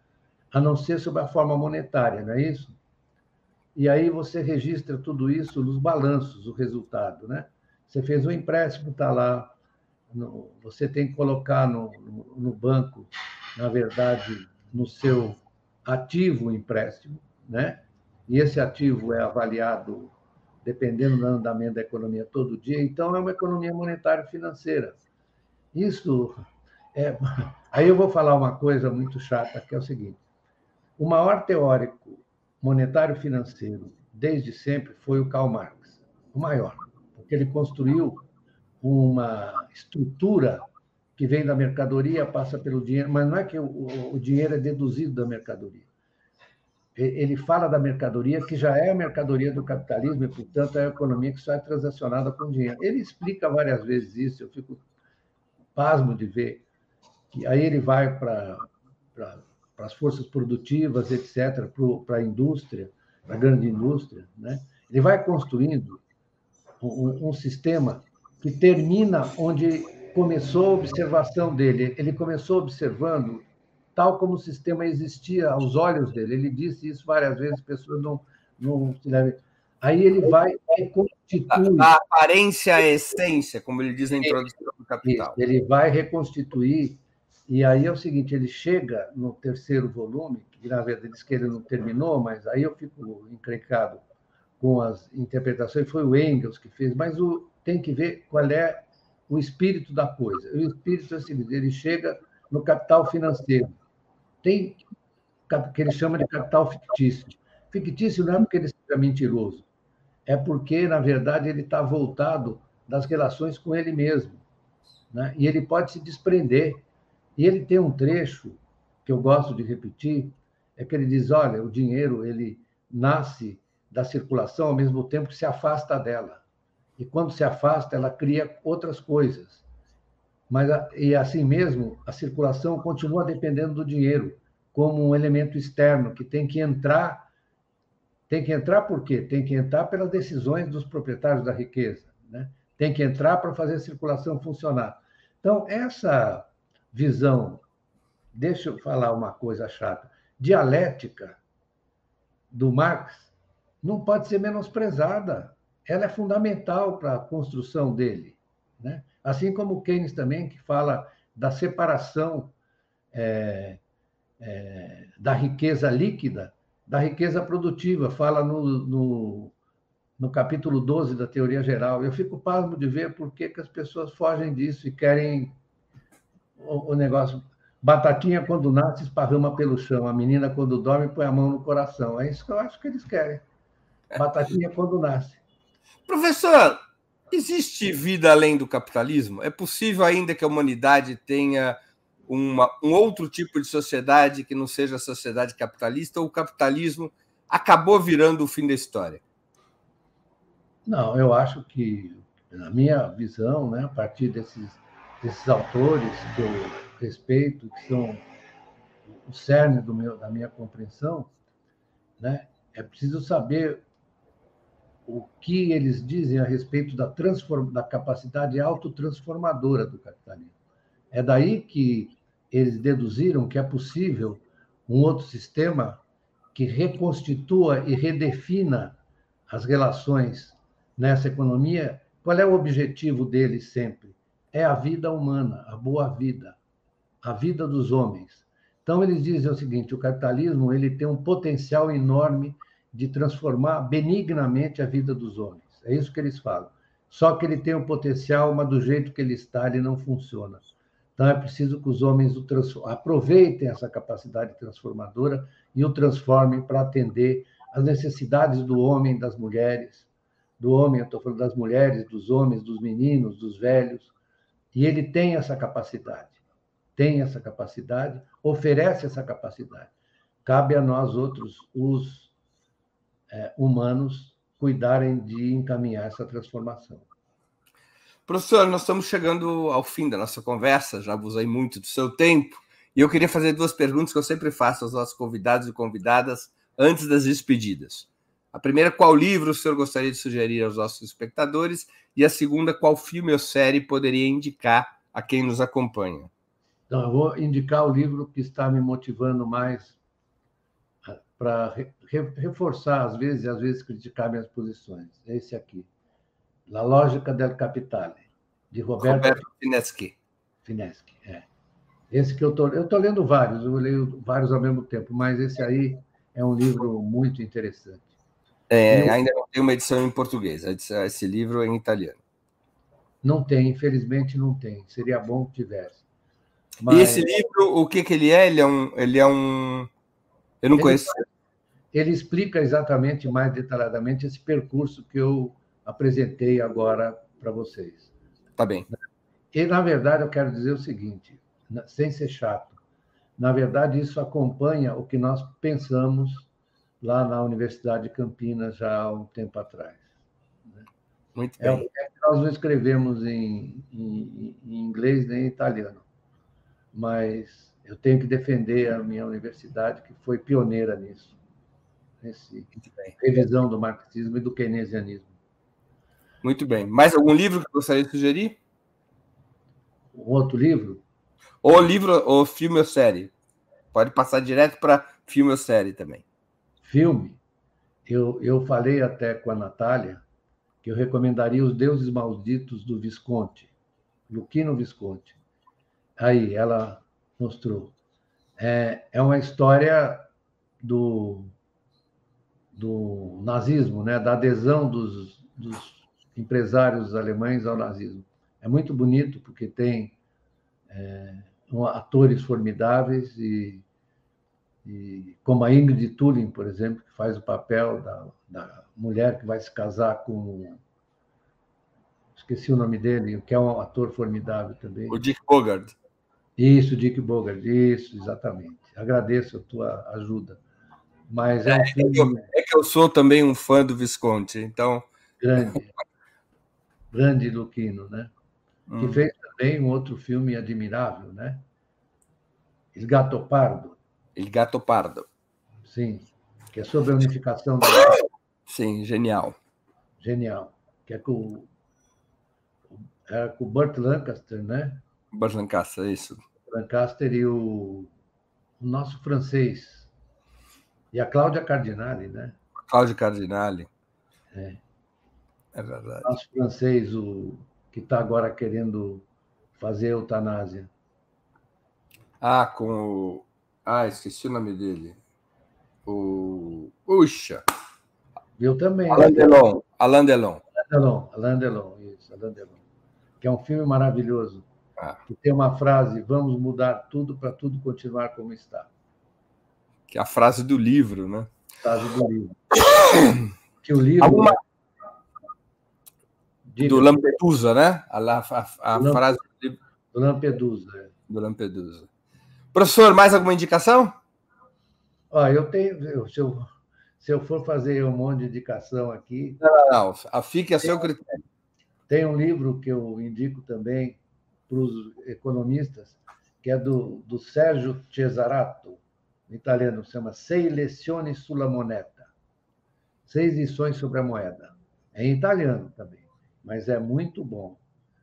a não ser sob a forma monetária, não é isso? E aí você registra tudo isso nos balanços, o resultado, né? Você fez um empréstimo, está lá, no, você tem que colocar no, no, banco, na verdade, no seu ativo empréstimo, né? E esse ativo é avaliado dependendo do andamento da economia todo dia, então é uma economia monetária financeira. Isso é. Aí eu vou falar uma coisa muito chata, que é o seguinte: o maior teórico monetário financeiro desde sempre foi o Karl Marx, o maior, porque ele construiu uma estrutura que vem da mercadoria, passa pelo dinheiro, mas não é que o, dinheiro é deduzido da mercadoria. Ele fala da mercadoria que já é a mercadoria do capitalismo e, portanto, é a economia que só é transacionada com dinheiro. Ele explica várias vezes isso, eu fico pasmo de ver. que aí ele vai para as forças produtivas, etc., para a indústria, para a grande indústria. Né? Ele vai construindo um, um sistema que termina onde começou a observação dele. Ele começou observando tal como o sistema existia aos olhos dele. Ele disse isso várias vezes, pessoas não, não se devem Aí ele vai reconstituir. A, a aparência, a essência, como ele diz na introdução Capital. Ele vai reconstituir, e aí é o seguinte: ele chega no terceiro volume, que na verdade diz que ele não terminou, mas aí eu fico encrencado com as interpretações, foi o Engels que fez, mas o, tem que ver qual é o espírito da coisa. O espírito é o seguinte: ele chega no capital financeiro. Tem que ele chama de capital fictício. Fictício não é porque ele seja mentiroso, é porque, na verdade, ele está voltado das relações com ele mesmo. Né? E ele pode se desprender E ele tem um trecho que eu gosto de repetir, é que ele diz, olha, o dinheiro ele nasce da circulação ao mesmo tempo que se afasta dela. E quando se afasta, ela cria outras coisas. Mas e assim mesmo, a circulação continua dependendo do dinheiro como um elemento externo que tem que entrar tem que entrar por quê? Tem que entrar pelas decisões dos proprietários da riqueza, né? Tem que entrar para fazer a circulação funcionar. Então, essa visão, deixa eu falar uma coisa chata, dialética do Marx não pode ser menosprezada. Ela é fundamental para a construção dele. Né? Assim como Keynes também, que fala da separação é, é, da riqueza líquida da riqueza produtiva, fala no, no, no, capítulo 12 da teoria geral. Eu fico pasmo de ver por que, as pessoas fogem disso e querem o, o negócio. Batatinha, quando nasce, esparrama pelo chão. A menina, quando dorme, põe a mão no coração. É isso que eu acho que eles querem. Batatinha quando nasce. Professor, existe vida além do capitalismo? É possível ainda que a humanidade tenha uma, um outro tipo de sociedade que não seja a sociedade capitalista, ou o capitalismo acabou virando o fim da história? Não, eu acho que, na minha visão, né, a partir desses, desses autores que eu respeito, que são o cerne do meu, da minha compreensão, né, é preciso saber o que eles dizem a respeito da, transform, da capacidade autotransformadora do capitalismo. É daí que eles deduziram que é possível um outro sistema que reconstitua e redefina as relações nessa economia. Qual é o objetivo deles sempre? É a vida humana, a boa vida, a vida dos homens. Então eles dizem o seguinte: o capitalismo ele tem um potencial enorme de transformar benignamente a vida dos homens. É isso que eles falam. Só que ele tem um potencial, mas do jeito que ele está, ele não funciona. Então é preciso que os homens aproveitem essa capacidade transformadora e o transformem para atender às necessidades do homem, das mulheres, do homem, estou falando das mulheres, dos homens, dos meninos, dos velhos. E ele tem essa capacidade, tem essa capacidade, oferece essa capacidade. Cabe a nós outros, os é, humanos, cuidarem de encaminhar essa transformação. Professor, nós estamos chegando ao fim da nossa conversa, já abusei muito do seu tempo, e eu queria fazer duas perguntas que eu sempre faço aos nossos convidados e convidadas antes das despedidas. A primeira, qual livro o senhor gostaria de sugerir aos nossos espectadores? E a segunda, qual filme ou série poderia indicar a quem nos acompanha? Então, eu vou indicar o livro que está me motivando mais ah, para reforçar, às vezes, e às vezes criticar minhas posições. É esse aqui. La Lógica del Capitale, de Roberto, Roberto Fineschi. Fineschi, é. Esse que eu tô, eu tô lendo vários, eu leio vários ao mesmo tempo, mas esse aí é um livro muito interessante. É, ainda não tem uma edição em português, esse livro é em italiano. Não tem, infelizmente não tem. Seria bom que tivesse. Mas... E esse livro, o que, que ele é? Ele é um. Ele é um... Eu não ele, conheço. Ele explica exatamente, mais detalhadamente, esse percurso que eu apresentei agora para vocês. Tá bem. E, na verdade, eu quero dizer o seguinte, sem ser chato. Na verdade, isso acompanha o que nós pensamos lá na Universidade de Campinas já há um tempo atrás. Né? Muito é bem. É, nós não escrevemos em, em, em inglês nem em italiano, mas eu tenho que defender a minha universidade, que foi pioneira nisso, nesse revisão do marxismo e do keynesianismo. Muito bem. Mais algum livro que gostaria de sugerir? Um outro livro? Ou livro, ou filme ou série. Pode passar direto para filme ou série também. Filme. Eu, eu falei até com a Natália que eu recomendaria Os Deuses Malditos do Visconti, Luquino Visconti. Aí, ela mostrou. É, é uma história do, do nazismo, né? da adesão dos, dos empresários alemães ao nazismo. É muito bonito porque tem é, atores formidáveis e, e, como a Ingrid Turing, por exemplo, que faz o papel da, da mulher que vai se casar com esqueci o nome dele, que é um ator formidável também. O Dick Bogard. Isso, Dick Bogart, isso, exatamente. Agradeço a tua ajuda. Mas é, um filme... é, que eu, é que eu sou também um fã do Visconti, então. Grande. Grande Luquino, né? Hum. Que fez também um outro filme admirável, né? Il Gato Pardo. Il Gato Pardo. Sim, que é sobre a unificação da. Sim, genial. Genial. Que é com, é com o Burt Lancaster, né? Burt Lancaster, isso. Lancaster e o, o nosso francês. E a Cláudia Cardinale, né? Cláudia Cardinale. É. É verdade. Nosso francês, o que está agora querendo fazer eutanásia. Ah, com o. Ah, esqueci o nome dele. O. Puxa! Eu também. Alain Delon. Alain Delon. Alain Delon, Alain Delon, isso, Alain Delon. Que é um filme maravilhoso. Ah. Que tem uma frase: vamos mudar tudo para tudo continuar como está. Que é a frase do livro, né? Frase do livro. que o livro. Alguma... Do Lampedusa, né? A, a, a, a frase do Lampedusa. É. Do Lampedusa. Professor, mais alguma indicação? Ó, eu tenho. Se eu, se eu for fazer um monte de indicação aqui. Não, não, não. Fique a seu critério. Tem um livro que eu indico também para os economistas, que é do, do Sérgio Cesarato, italiano, se chama Sei lezioni sulla moneta. Seis lições sobre a moeda. É em italiano também, mas é muito bom.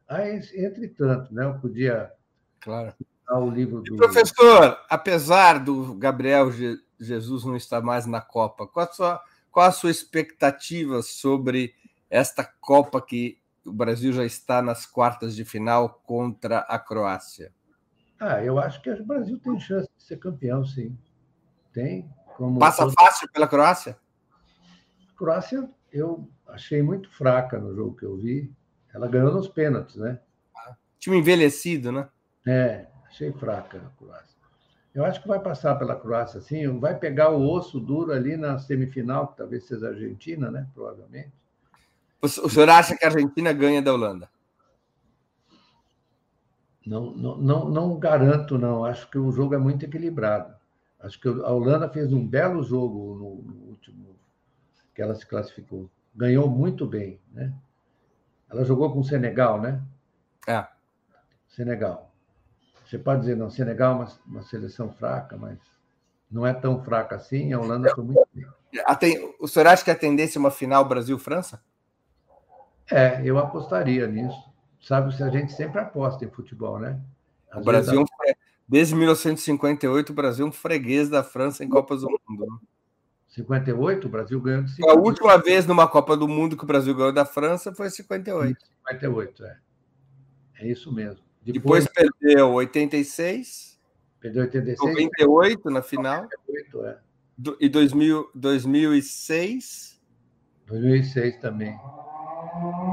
Ah, entretanto, né, eu podia claro. O livro do. professor, apesar do Gabriel Jesus não estar mais na Copa, qual a sua, qual a sua expectativa sobre esta Copa que o Brasil já está nas quartas de final contra a Croácia? Ah, eu acho que o Brasil tem chance de ser campeão, sim. Tem. Como Passa fácil pela Croácia? A Croácia, eu achei muito fraca no jogo que eu vi. Ela ganhou nos pênaltis, né? Time envelhecido, né? É, achei fraca a Croácia. Eu acho que vai passar pela Croácia, sim. Vai pegar o osso duro ali na semifinal, que talvez seja a Argentina, né? Provavelmente. O senhor acha que a Argentina ganha da Holanda? Não, não, não, não garanto, não. Acho que o jogo é muito equilibrado. Acho que a Holanda fez um belo jogo no, no último que ela se classificou. Ganhou muito bem, né? Ela jogou com o Senegal, né? É. Senegal. Você pode dizer, não, Senegal é uma, uma seleção fraca, mas não é tão fraca assim. A Holanda foi muito bem. O senhor acha que a tendência é uma final Brasil-França? É, eu apostaria nisso. Sabe, se a gente sempre aposta em futebol, né? Às o Brasil, vezes... desde 1958, o Brasil é um freguês da França em Copas do Mundo. 58, o Brasil ganhou de 58. A última vez numa Copa do Mundo que o Brasil ganhou da França foi 58. 58, é. É isso mesmo. Depois, Depois perdeu 86. Perdeu 86. 98 na final. 98, é. E 2000, 2006. 2006 também.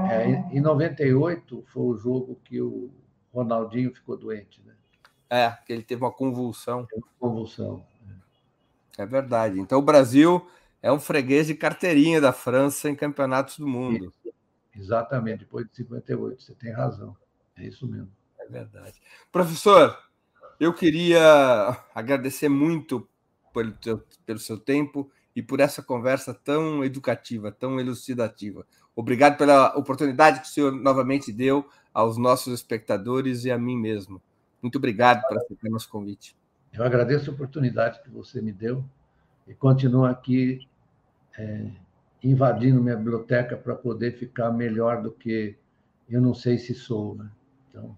É, em 98 foi o jogo que o Ronaldinho ficou doente, né? É, que ele teve uma convulsão. Uma convulsão. É verdade. Então o Brasil é um freguês de carteirinha da França em campeonatos do mundo. Exatamente, depois de 58, você tem razão. É isso mesmo. É verdade. Professor, eu queria agradecer muito pelo, teu, pelo seu tempo e por essa conversa tão educativa, tão elucidativa. Obrigado pela oportunidade que o senhor novamente deu aos nossos espectadores e a mim mesmo. Muito obrigado por aceitar nosso convite. Eu agradeço a oportunidade que você me deu e continuo aqui é, invadindo minha biblioteca para poder ficar melhor do que eu não sei se sou. Né? Então...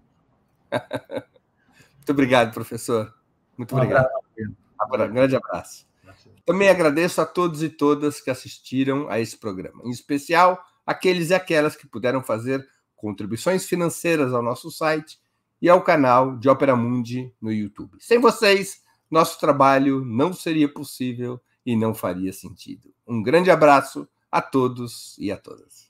Muito obrigado, professor. Muito um obrigado. Abraço, um grande abraço. Também agradeço a todos e todas que assistiram a esse programa, em especial aqueles e aquelas que puderam fazer contribuições financeiras ao nosso site e ao canal de Opera Mundi no YouTube. Sem vocês, nosso trabalho não seria possível e não faria sentido. Um grande abraço a todos e a todas.